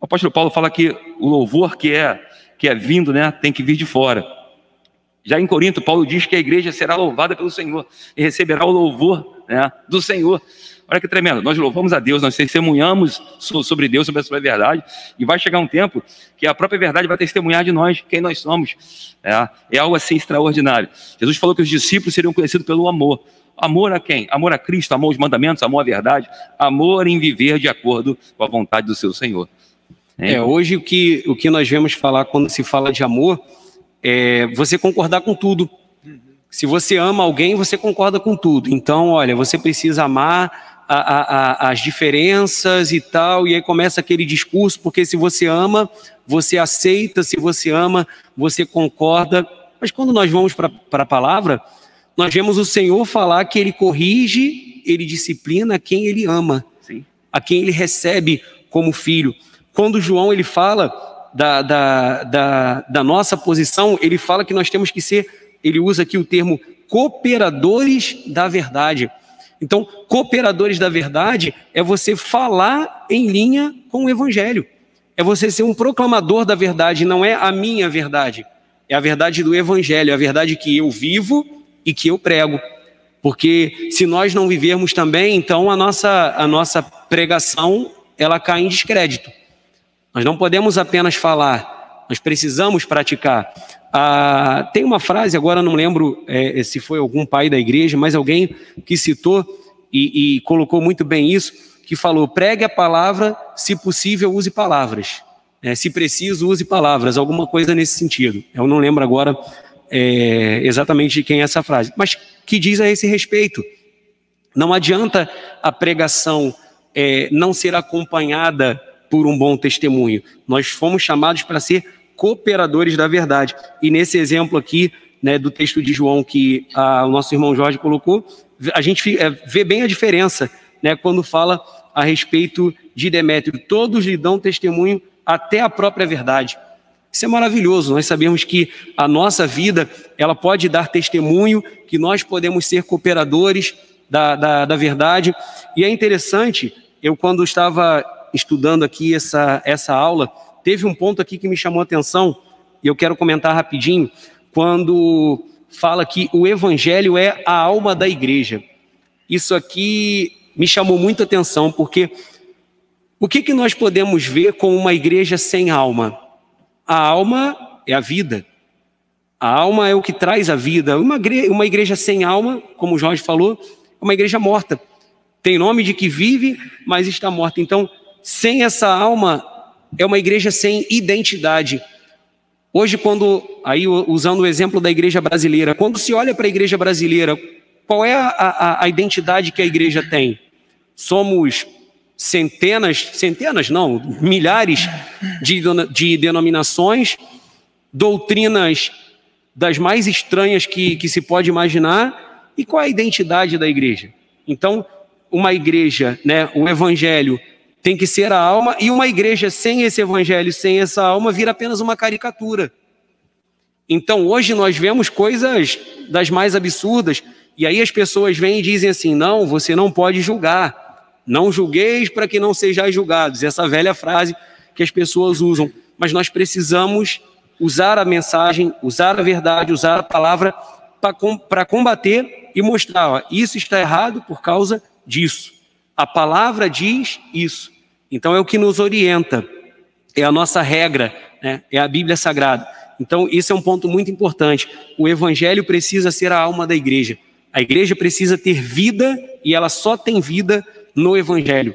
o apóstolo Paulo fala que o louvor que é que é vindo, né, tem que vir de fora. Já em Corinto, Paulo diz que a igreja será louvada pelo Senhor e receberá o louvor né, do Senhor. Olha que tremendo. Nós louvamos a Deus, nós testemunhamos sobre Deus, sobre a sua verdade, e vai chegar um tempo que a própria verdade vai testemunhar de nós, quem nós somos. É, é algo assim extraordinário. Jesus falou que os discípulos seriam conhecidos pelo amor. Amor a quem? Amor a Cristo, amor aos mandamentos, amor à verdade, amor em viver de acordo com a vontade do seu Senhor. É, é hoje o que, o que nós vemos falar quando se fala de amor é você concordar com tudo. Se você ama alguém, você concorda com tudo. Então, olha, você precisa amar a, a, as diferenças e tal, e aí começa aquele discurso, porque se você ama, você aceita, se você ama, você concorda. Mas quando nós vamos para a palavra, nós vemos o Senhor falar que ele corrige, ele disciplina quem ele ama, Sim. a quem ele recebe como filho. Quando João ele fala da, da, da, da nossa posição, ele fala que nós temos que ser, ele usa aqui o termo cooperadores da verdade. Então, cooperadores da verdade é você falar em linha com o evangelho. É você ser um proclamador da verdade, não é a minha verdade. É a verdade do evangelho, é a verdade que eu vivo e que eu prego. Porque se nós não vivermos também, então a nossa, a nossa pregação ela cai em descrédito. Nós não podemos apenas falar, nós precisamos praticar. Ah, tem uma frase, agora não lembro é, se foi algum pai da igreja, mas alguém que citou e, e colocou muito bem isso, que falou: pregue a palavra, se possível, use palavras. É, se preciso, use palavras, alguma coisa nesse sentido. Eu não lembro agora é, exatamente de quem é essa frase, mas que diz a esse respeito. Não adianta a pregação é, não ser acompanhada por um bom testemunho. Nós fomos chamados para ser cooperadores da verdade. E nesse exemplo aqui, né, do texto de João que a, o nosso irmão Jorge colocou, a gente é, vê bem a diferença, né, quando fala a respeito de Demétrio. Todos lhe dão testemunho até a própria verdade. Isso é maravilhoso. Nós sabemos que a nossa vida ela pode dar testemunho, que nós podemos ser cooperadores da, da, da verdade. E é interessante, eu quando estava estudando aqui essa, essa aula, teve um ponto aqui que me chamou a atenção, e eu quero comentar rapidinho, quando fala que o evangelho é a alma da igreja. Isso aqui me chamou muita atenção, porque o que, que nós podemos ver com uma igreja sem alma? A alma é a vida. A alma é o que traz a vida. Uma igreja, uma igreja sem alma, como o Jorge falou, é uma igreja morta. Tem nome de que vive, mas está morta. Então, sem essa alma, é uma igreja sem identidade. Hoje, quando, aí usando o exemplo da igreja brasileira, quando se olha para a igreja brasileira, qual é a, a, a identidade que a igreja tem? Somos centenas, centenas não, milhares de, de denominações, doutrinas das mais estranhas que, que se pode imaginar, E qual é a identidade da igreja? Então, uma igreja, né, o evangelho tem que ser a alma, e uma igreja sem esse evangelho, sem essa alma, vira apenas uma caricatura. Então, hoje nós vemos coisas das mais absurdas, e aí as pessoas vêm e dizem assim: não, você não pode julgar, não julgueis para que não sejais julgados. Essa velha frase que as pessoas usam. Mas nós precisamos usar a mensagem, usar a verdade, usar a palavra para combater e mostrar: ó, isso está errado por causa disso. A palavra diz isso. Então é o que nos orienta, é a nossa regra, né? é a Bíblia Sagrada. Então, isso é um ponto muito importante. O evangelho precisa ser a alma da igreja. A igreja precisa ter vida e ela só tem vida no evangelho.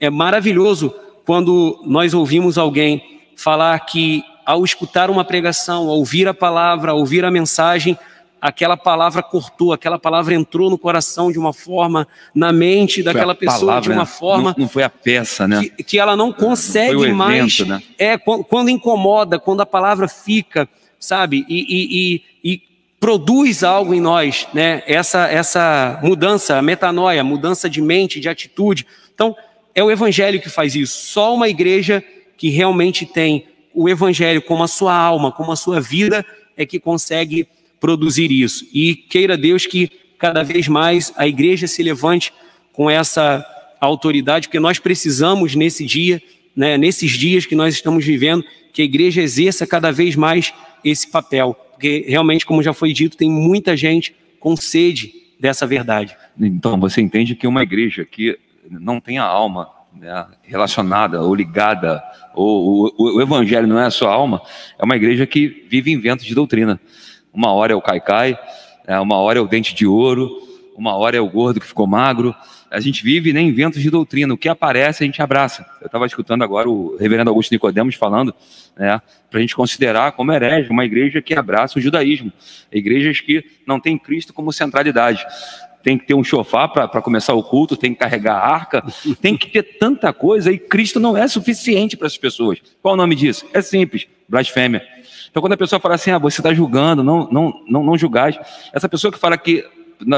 É maravilhoso quando nós ouvimos alguém falar que ao escutar uma pregação, ouvir a palavra, ouvir a mensagem, aquela palavra cortou, aquela palavra entrou no coração de uma forma, na mente daquela pessoa palavra, de uma né? forma. Não, não, foi a peça, né? Que, que ela não consegue não evento, mais. Né? É, quando, incomoda, quando a palavra fica, sabe? E, e, e, e, produz algo em nós, né? Essa, essa mudança, metanoia, mudança de mente, de atitude. Então, é o evangelho que faz isso. Só uma igreja que realmente tem o evangelho como a sua alma, como a sua vida, é que consegue produzir isso. E queira Deus que cada vez mais a igreja se levante com essa autoridade, porque nós precisamos nesse dia, né, nesses dias que nós estamos vivendo, que a igreja exerça cada vez mais esse papel, porque realmente, como já foi dito, tem muita gente com sede dessa verdade. Então, você entende que uma igreja que não tem a alma né, relacionada ou ligada, ou o, o, evangelho não é a sua alma, é uma igreja que vive em ventos de doutrina. Uma hora é o caicai, é, uma hora é o dente de ouro, uma hora é o gordo que ficou magro. A gente vive nem né, ventos de doutrina. O que aparece, a gente abraça. Eu estava escutando agora o reverendo Augusto Nicodemos falando, né, para a gente considerar como herege uma igreja que abraça o judaísmo. Igrejas que não têm Cristo como centralidade tem que ter um chofar para começar o culto, tem que carregar a arca, tem que ter tanta coisa e Cristo não é suficiente para essas pessoas. Qual o nome disso? É simples, blasfêmia. Então, quando a pessoa fala assim, ah, você está julgando, não, não, não, não julgais, essa pessoa que fala que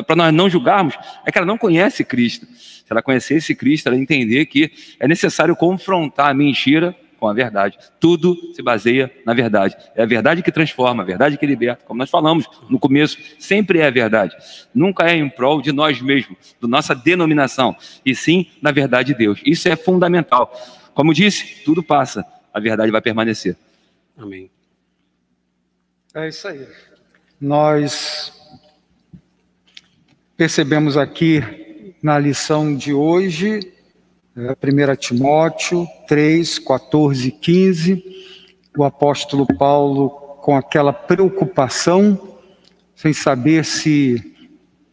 para nós não julgarmos, é que ela não conhece Cristo. Se ela conhecesse Cristo, ela entender que é necessário confrontar a mentira com a verdade. Tudo se baseia na verdade. É a verdade que transforma, a verdade que liberta. Como nós falamos no começo, sempre é a verdade. Nunca é em prol de nós mesmos, da nossa denominação, e sim na verdade de Deus. Isso é fundamental. Como disse, tudo passa, a verdade vai permanecer. Amém. É isso aí. Nós percebemos aqui na lição de hoje 1 Timóteo 3, 14 e 15, o apóstolo Paulo com aquela preocupação, sem saber se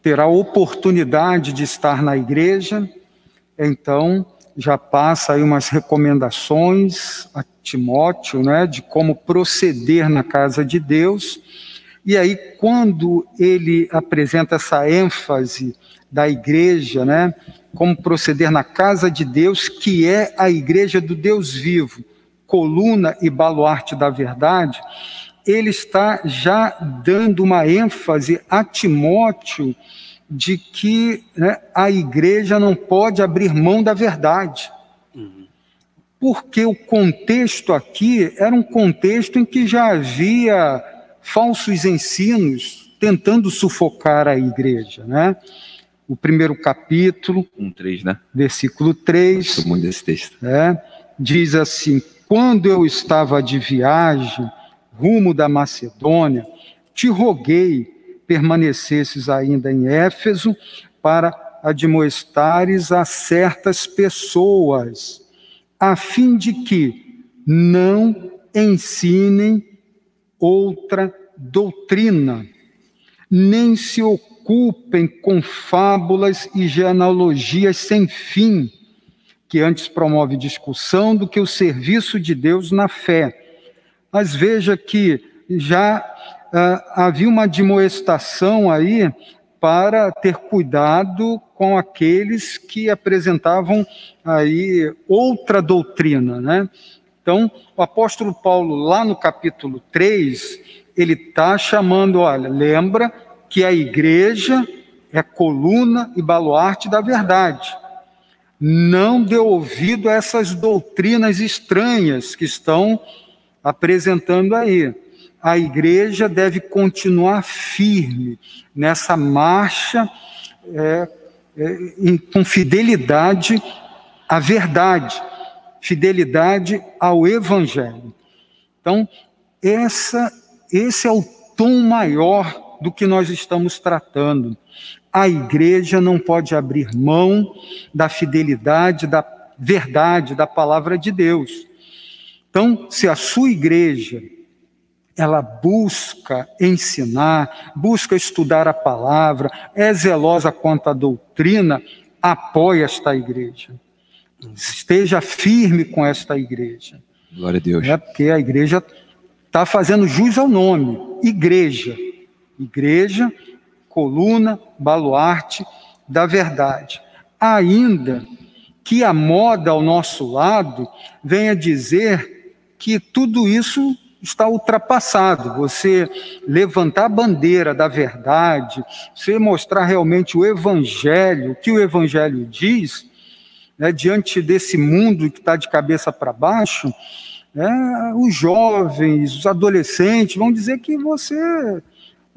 terá oportunidade de estar na igreja, então já passa aí umas recomendações a Timóteo, né, de como proceder na casa de Deus. E aí, quando ele apresenta essa ênfase da igreja, né, como proceder na casa de Deus, que é a igreja do Deus vivo, coluna e baluarte da verdade, ele está já dando uma ênfase a Timóteo de que né, a igreja não pode abrir mão da verdade. Porque o contexto aqui era um contexto em que já havia falsos ensinos tentando sufocar a igreja, né? o primeiro capítulo, um, 3, né? versículo 3. muito desse texto. É, diz assim: Quando eu estava de viagem rumo da Macedônia, te roguei permanecesses ainda em Éfeso para admoestares a certas pessoas, a fim de que não ensinem outra doutrina, nem se ocupem com fábulas e genealogias sem fim, que antes promove discussão do que o serviço de Deus na fé. Mas veja que já havia uma admoestação aí para ter cuidado com aqueles que apresentavam aí outra doutrina, né? Então, o apóstolo Paulo, lá no capítulo 3, ele está chamando, olha, lembra que a igreja é coluna e baluarte da verdade. Não dê ouvido a essas doutrinas estranhas que estão apresentando aí. A igreja deve continuar firme nessa marcha é, é, com fidelidade à verdade, fidelidade ao evangelho. Então, essa, esse é o tom maior do que nós estamos tratando. A igreja não pode abrir mão da fidelidade, da verdade, da palavra de Deus. Então, se a sua igreja ela busca ensinar, busca estudar a palavra, é zelosa quanto à doutrina, apoie esta igreja. Esteja firme com esta igreja. Glória a Deus. É porque a igreja está fazendo jus ao nome, igreja. Igreja, coluna, baluarte da verdade. Ainda que a moda ao nosso lado venha dizer que tudo isso está ultrapassado. Você levantar a bandeira da verdade, você mostrar realmente o evangelho, o que o evangelho diz, né, diante desse mundo que está de cabeça para baixo, né, os jovens, os adolescentes vão dizer que você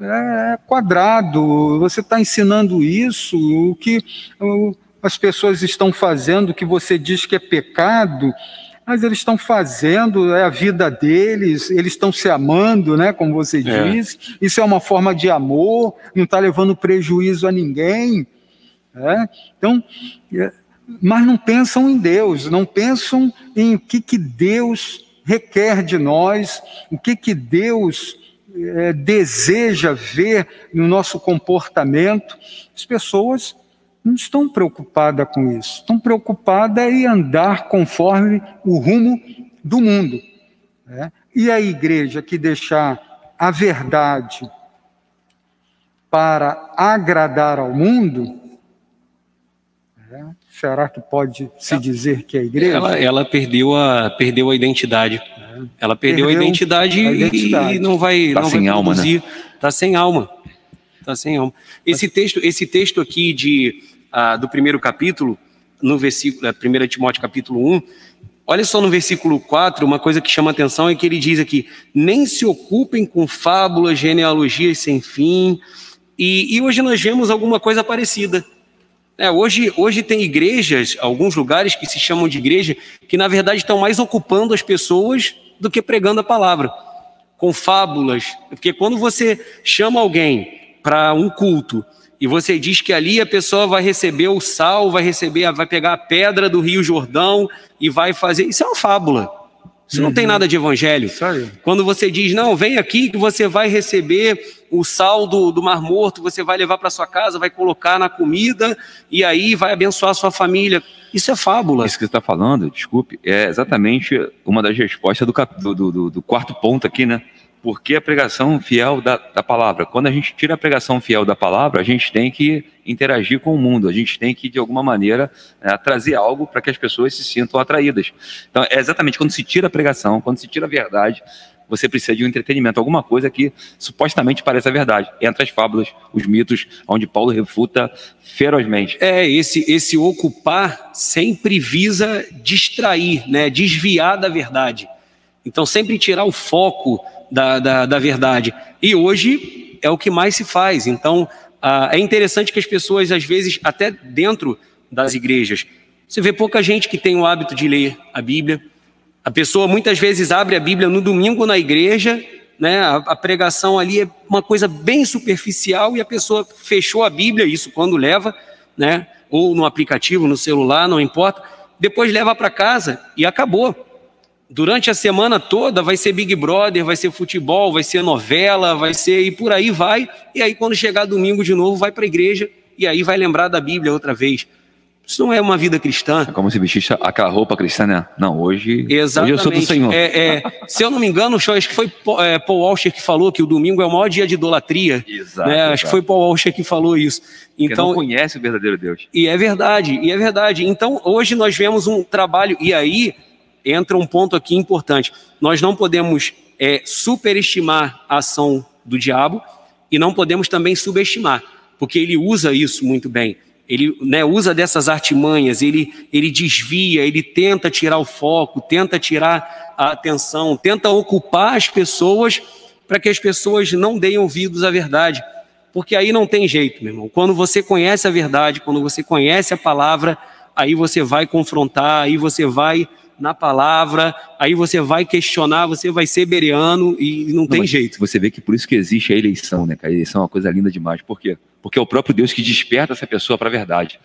é quadrado, você está ensinando isso, o que as pessoas estão fazendo, que você diz que é pecado, mas eles estão fazendo, é a vida deles, eles estão se amando, né, como você é. diz, isso é uma forma de amor, não está levando prejuízo a ninguém. É? Então, é, mas não pensam em Deus, não pensam em o que, que Deus requer de nós, o que, que Deus é, deseja ver no nosso comportamento. As pessoas não estão preocupadas com isso, estão preocupadas em andar conforme o rumo do mundo. Né? E a igreja que deixar a verdade para agradar ao mundo, né? será que pode se dizer que é a igreja? Ela, ela perdeu, a, perdeu a identidade. É. Ela perdeu, perdeu a, identidade a, identidade e não vai, tá não sem vai alma, Né? Tá sem alma. Tá sem alma. Esse texto, esse texto aqui de ah, do primeiro capítulo, no versículo, 1 Timóteo capítulo 1, olha só no versículo 4, uma coisa que chama atenção é que ele diz aqui: nem se ocupem com fábulas, genealogias sem fim. E, e hoje nós vemos alguma coisa parecida. É, hoje, hoje tem igrejas, alguns lugares que se chamam de igreja, que na verdade estão mais ocupando as pessoas do que pregando a palavra, com fábulas. Porque quando você chama alguém para um culto e você diz que ali a pessoa vai receber o sal, vai receber, vai pegar a pedra do Rio Jordão e vai fazer. Isso é uma fábula. Isso uhum. não tem uhum. nada de evangelho. Quando você diz, não, vem aqui que você vai receber o sal do, do Mar Morto, você vai levar para sua casa, vai colocar na comida e aí vai abençoar a sua família. Isso é fábula. Isso que você está falando, desculpe, é exatamente uma das respostas do, do, do, do quarto ponto aqui, né? Porque a pregação fiel da, da, palavra. Quando a gente tira a pregação fiel da palavra, a gente tem que interagir com o mundo, a gente tem que, de alguma maneira, é, trazer algo para que as pessoas se sintam atraídas. Então, é exatamente quando se tira a pregação, quando se tira a verdade, você precisa de um entretenimento, alguma coisa que supostamente pareça a verdade. Entre as fábulas, os mitos, onde Paulo refuta ferozmente. É, esse, esse ocupar sempre visa distrair, né, desviar da verdade. Então, sempre tirar o foco da, da, da verdade. E hoje é o que mais se faz. Então, ah, é interessante que as pessoas, às vezes, até dentro das igrejas, você vê pouca gente que tem o hábito de ler a Bíblia. A pessoa muitas vezes abre a Bíblia no domingo na igreja, né? A, a, pregação ali é uma coisa bem superficial e a pessoa fechou a Bíblia, isso quando leva, né? Ou no aplicativo, no celular, não importa. Depois leva para casa e acabou. Durante a semana toda vai ser Big Brother, vai ser futebol, vai ser novela, vai ser e por aí vai. E aí quando chegar domingo de novo, vai para a igreja e aí vai lembrar da Bíblia outra vez. Isso não é uma vida cristã. É como se vestisse aquela roupa cristã, né? Não, hoje, Exatamente. hoje eu sou do Senhor. É, é, <laughs> se eu não me engano, acho que foi é, Paul Washer que falou que o domingo é o maior dia de idolatria. Exato, né? exato. Acho que foi Paul Washer que falou isso. Então, não conhece o verdadeiro Deus. E é verdade, e é verdade. Então, hoje nós vemos um trabalho, e aí entra um ponto aqui importante. Nós não podemos é, superestimar a ação do diabo e não podemos também subestimar. porque ele usa isso muito bem. Ele né, usa dessas artimanhas, ele, ele desvia, ele tenta tirar o foco, tenta tirar a atenção, tenta ocupar as pessoas para que as pessoas não deem ouvidos à verdade. Porque aí não tem jeito, meu irmão. Quando você conhece a verdade, quando você conhece a palavra, aí você vai confrontar, aí você vai na palavra, aí você vai questionar, você vai ser bereano e não, não tem jeito. Você vê que por isso que existe a eleição, né? A eleição é uma coisa linda demais. Por quê? Porque é o próprio Deus que desperta essa pessoa para a verdade.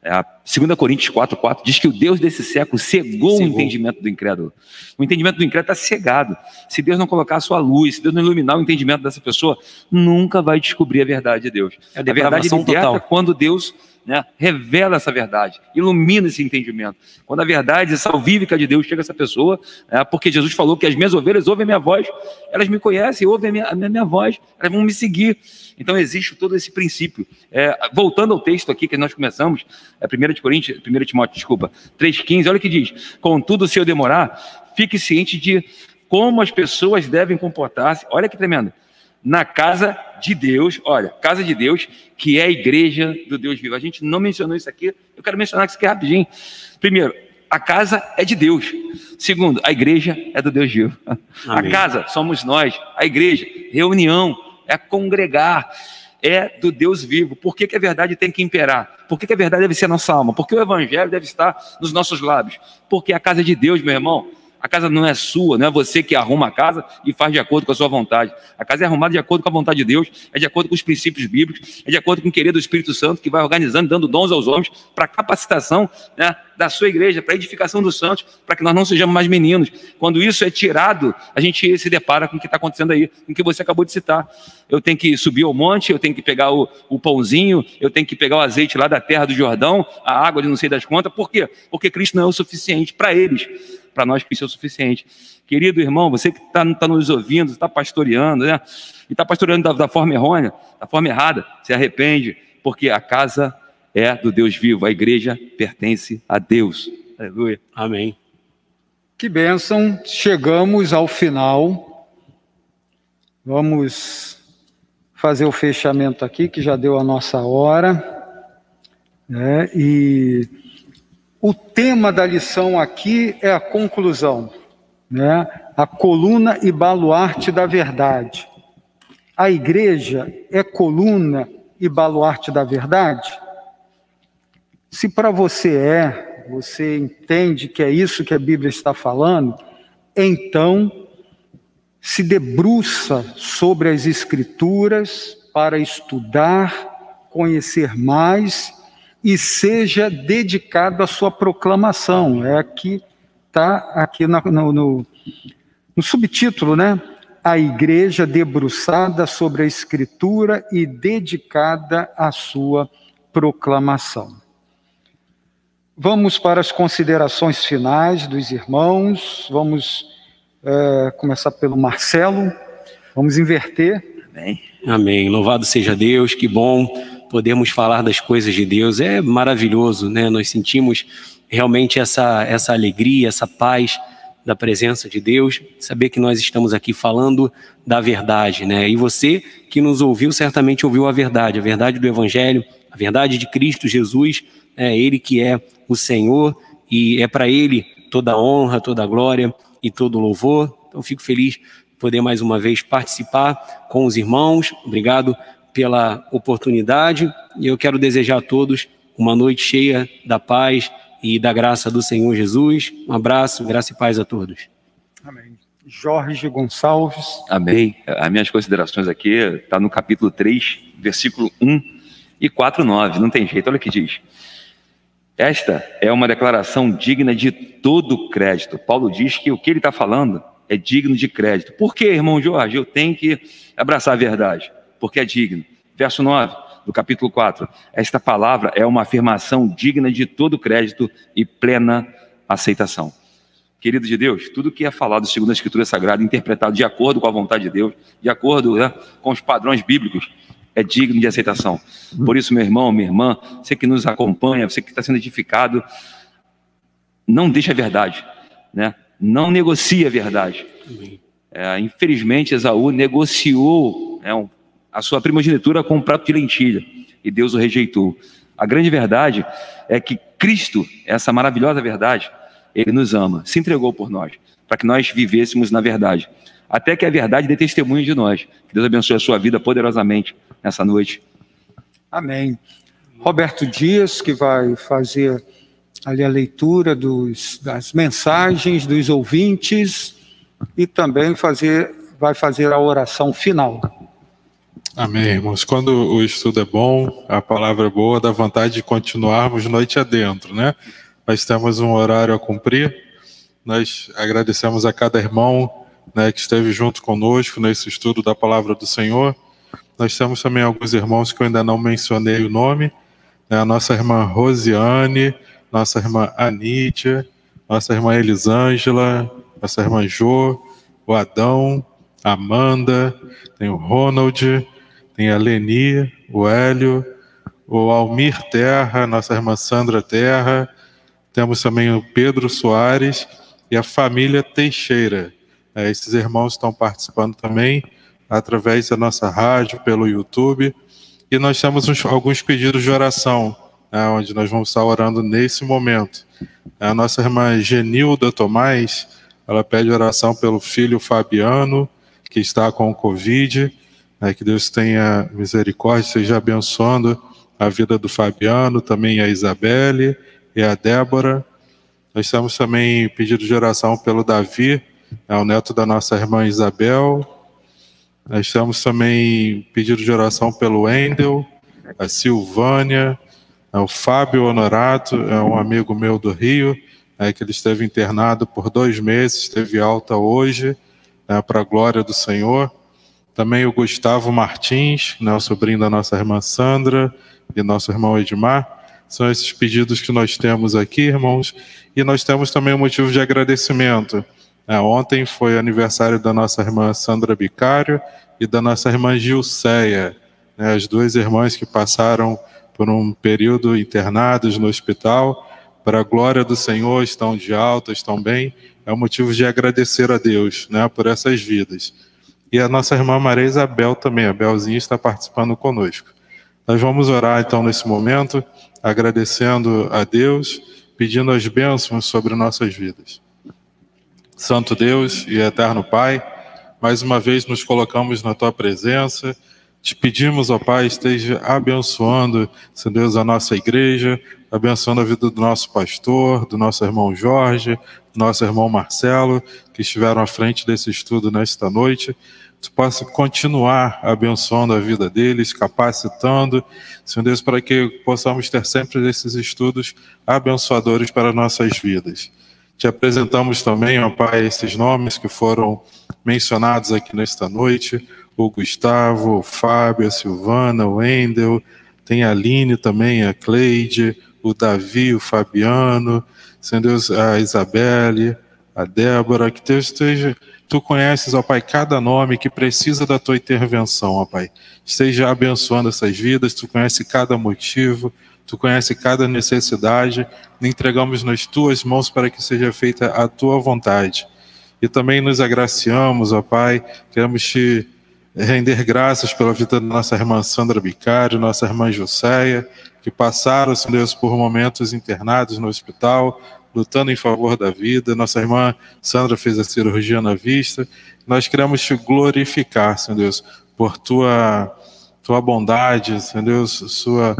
É, 2 Coríntios 4,4 diz que o Deus desse século cegou, cegou, o entendimento do incrédulo. O entendimento do incrédulo está cegado. Se Deus não colocar a sua luz, se Deus não iluminar o entendimento dessa pessoa, nunca vai descobrir a verdade de Deus. É a, a verdade liberta total. quando Deus né, revela essa verdade, ilumina esse entendimento. Quando a verdade salvífica de Deus chega a essa pessoa, é, porque Jesus falou que as minhas ovelhas ouvem a minha voz, elas me conhecem, ouvem a minha, a minha, voz, elas vão me seguir. Então existe todo esse princípio. É, voltando ao texto aqui que nós começamos, é 1 de Coríntios, 1 Timóteo, desculpa, 3,15, olha o que diz: contudo, se eu demorar, fique ciente de como as pessoas devem comportar-se. Olha que tremendo na casa de Deus, olha, casa de Deus, que é a igreja do Deus vivo. A gente não mencionou isso aqui, eu quero mencionar isso aqui rapidinho. Primeiro, a casa é de Deus. Segundo, a igreja é do Deus vivo. Amém. A casa somos nós, a igreja, reunião, é congregar, é do Deus vivo. Por que, que a verdade tem que imperar? Por que, que a verdade deve ser a nossa alma? Por que o evangelho deve estar nos nossos lábios? Porque a casa é de Deus, meu irmão. A casa não é sua, não é você que arruma a casa e faz de acordo com a sua vontade. A casa é arrumada de acordo com a vontade de Deus, é de acordo com os princípios bíblicos, é de acordo com o querer do Espírito Santo, que vai organizando, dando dons aos homens para capacitação né, da sua igreja, para edificação dos santos, para que nós não sejamos mais meninos. Quando isso é tirado, a gente se depara com o que está acontecendo aí, com o que você acabou de citar. Eu tenho que subir ao monte, eu tenho que pegar o, o pãozinho, eu tenho que pegar o azeite lá da terra do Jordão, a água de não sei das contas. Por quê? Porque Cristo não é o suficiente para eles para nós que isso é o suficiente. Querido irmão, você que está tá nos ouvindo, está pastoreando, né? E está pastoreando da, da forma errônea, da forma errada, se arrepende, porque a casa é do Deus vivo, a igreja pertence a Deus. Aleluia. Amém. Que bênção, chegamos ao final. Vamos fazer o fechamento aqui, que já deu a nossa hora. Né? E o tema da lição aqui é a conclusão, né? a coluna e baluarte da verdade. A igreja é coluna e baluarte da verdade? Se para você é, você entende que é isso que a Bíblia está falando, então se debruça sobre as Escrituras para estudar, conhecer mais e seja dedicado à sua proclamação. É aqui, está aqui no, no, no subtítulo, né? A igreja debruçada sobre a Escritura e dedicada à sua proclamação. Vamos para as considerações finais dos irmãos. Vamos é, começar pelo Marcelo. Vamos inverter. Amém. Amém. Louvado seja Deus, que bom podemos falar das coisas de Deus. É maravilhoso, né? Nós sentimos realmente essa, essa alegria, essa paz da presença de Deus, saber que nós estamos aqui falando da verdade, né? E você que nos ouviu certamente ouviu a verdade, a verdade do Evangelho, a verdade de Cristo Jesus, é Ele que é o Senhor e é para Ele toda a honra, toda a glória e todo o louvor. Então fico feliz de poder mais uma vez participar com os irmãos. Obrigado pela oportunidade e eu quero desejar a todos uma noite cheia da paz e da graça do Senhor Jesus. Um abraço, graça e paz a todos. Amém. Jorge Gonçalves. Amém. As minhas considerações aqui está no capítulo 3, versículo 1 e 4, 9. Não tem jeito, olha o que diz. Esta é uma declaração digna de todo crédito. Paulo diz que o que ele está falando é digno de crédito. Por que, irmão Jorge? Eu tenho que abraçar a verdade porque é digno. Verso 9 do capítulo 4. Esta palavra é uma afirmação digna de todo crédito e plena aceitação. Querido de Deus, tudo que é falado segundo a Escritura Sagrada, interpretado de acordo com a vontade de Deus, de acordo né, com os padrões bíblicos, é digno de aceitação. Por isso, meu irmão, minha irmã, você que nos acompanha, você que está sendo edificado, não deixe a verdade, né? não negocie a verdade. É, infelizmente, Esaú negociou né, um a sua primogenitura com um prato de lentilha. e Deus o rejeitou. A grande verdade é que Cristo, essa maravilhosa verdade, ele nos ama, se entregou por nós, para que nós vivêssemos na verdade. Até que a verdade dê testemunho de nós. Que Deus abençoe a sua vida poderosamente nessa noite. Amém. Roberto Dias, que vai fazer ali a leitura dos, das mensagens dos ouvintes e também fazer, vai fazer a oração final. Amém, irmãos. Quando o estudo é bom, a palavra é boa, dá vontade de continuarmos noite adentro, né? Nós temos um horário a cumprir. Nós agradecemos a cada irmão né, que esteve junto conosco nesse estudo da palavra do Senhor. Nós temos também alguns irmãos que eu ainda não mencionei o nome. Né, a nossa irmã Rosiane, nossa irmã Anitia, nossa irmã Elisângela, nossa irmã Jo, o Adão, Amanda, tem o Ronald, tem a Leni, o Hélio, o Almir Terra, nossa irmã Sandra Terra, temos também o Pedro Soares e a família Teixeira. É, esses irmãos estão participando também através da nossa rádio, pelo YouTube. E nós temos uns, alguns pedidos de oração né, onde nós vamos estar orando nesse momento. A nossa irmã Genilda Tomás, ela pede oração pelo filho Fabiano, que está com o Covid, né, que Deus tenha misericórdia, seja abençoando a vida do Fabiano, também a Isabelle e a Débora. Nós temos também pedido de oração pelo Davi, é o neto da nossa irmã Isabel. Nós temos também pedido de oração pelo Endel, a Silvânia, é o Fábio Honorato é um amigo meu do Rio, é, que ele esteve internado por dois meses, esteve alta hoje, é, para a glória do Senhor. Também o Gustavo Martins, né, o sobrinho da nossa irmã Sandra e nosso irmão Edmar. São esses pedidos que nós temos aqui, irmãos. E nós temos também um motivo de agradecimento. É, ontem foi aniversário da nossa irmã Sandra Bicário e da nossa irmã Gilceia, né, as duas irmãs que passaram por um período internados no hospital. Para a glória do Senhor, estão de alta, estão bem. É um motivo de agradecer a Deus né, por essas vidas. E a nossa irmã Maria Isabel também, a Belzinha, está participando conosco. Nós vamos orar então nesse momento, agradecendo a Deus, pedindo as bênçãos sobre nossas vidas. Santo Deus e eterno Pai, mais uma vez nos colocamos na tua presença te pedimos, ó Pai, esteja abençoando, Senhor Deus, a nossa igreja, abençoando a vida do nosso pastor, do nosso irmão Jorge, nosso irmão Marcelo, que estiveram à frente desse estudo nesta noite. Tu possa continuar abençoando a vida deles, capacitando, Senhor Deus, para que possamos ter sempre esses estudos abençoadores para nossas vidas. Te apresentamos também, ó Pai, esses nomes que foram mencionados aqui nesta noite o Gustavo, o Fábio, a Silvana, o Wendel, tem a Aline também, a Cleide, o Davi, o Fabiano, Senhor Deus, a Isabelle, a Débora, que Deus esteja, tu conheces, ó Pai, cada nome que precisa da tua intervenção, ó Pai. Esteja abençoando essas vidas, tu conheces cada motivo, tu conheces cada necessidade, entregamos nas tuas mãos para que seja feita a tua vontade. E também nos agraciamos, ó Pai, queremos te render graças pela vida da nossa irmã Sandra Bicário, nossa irmã Joséia, que passaram, Senhor Deus, por momentos internados no hospital, lutando em favor da vida. Nossa irmã Sandra fez a cirurgia na vista. Nós queremos te glorificar, Senhor Deus, por tua, tua bondade, Senhor Deus, sua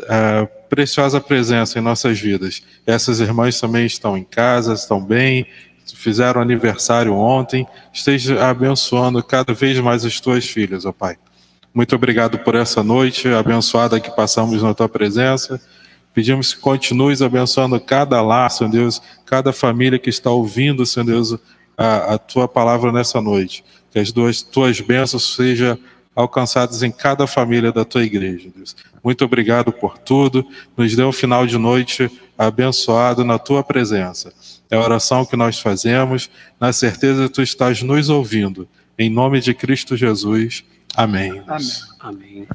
uh, preciosa presença em nossas vidas. Essas irmãs também estão em casa, estão bem, fizeram aniversário ontem, esteja abençoando cada vez mais as tuas filhas, ó Pai. Muito obrigado por essa noite abençoada que passamos na tua presença. Pedimos que continues abençoando cada lar, Senhor Deus, cada família que está ouvindo, Senhor Deus, a, a tua palavra nessa noite. Que as duas, tuas bênçãos sejam alcançadas em cada família da tua igreja, Deus. Muito obrigado por tudo. Nos dê um final de noite abençoado na tua presença. É a oração que nós fazemos, na certeza tu estás nos ouvindo. Em nome de Cristo Jesus. Amém. Amém. Amém.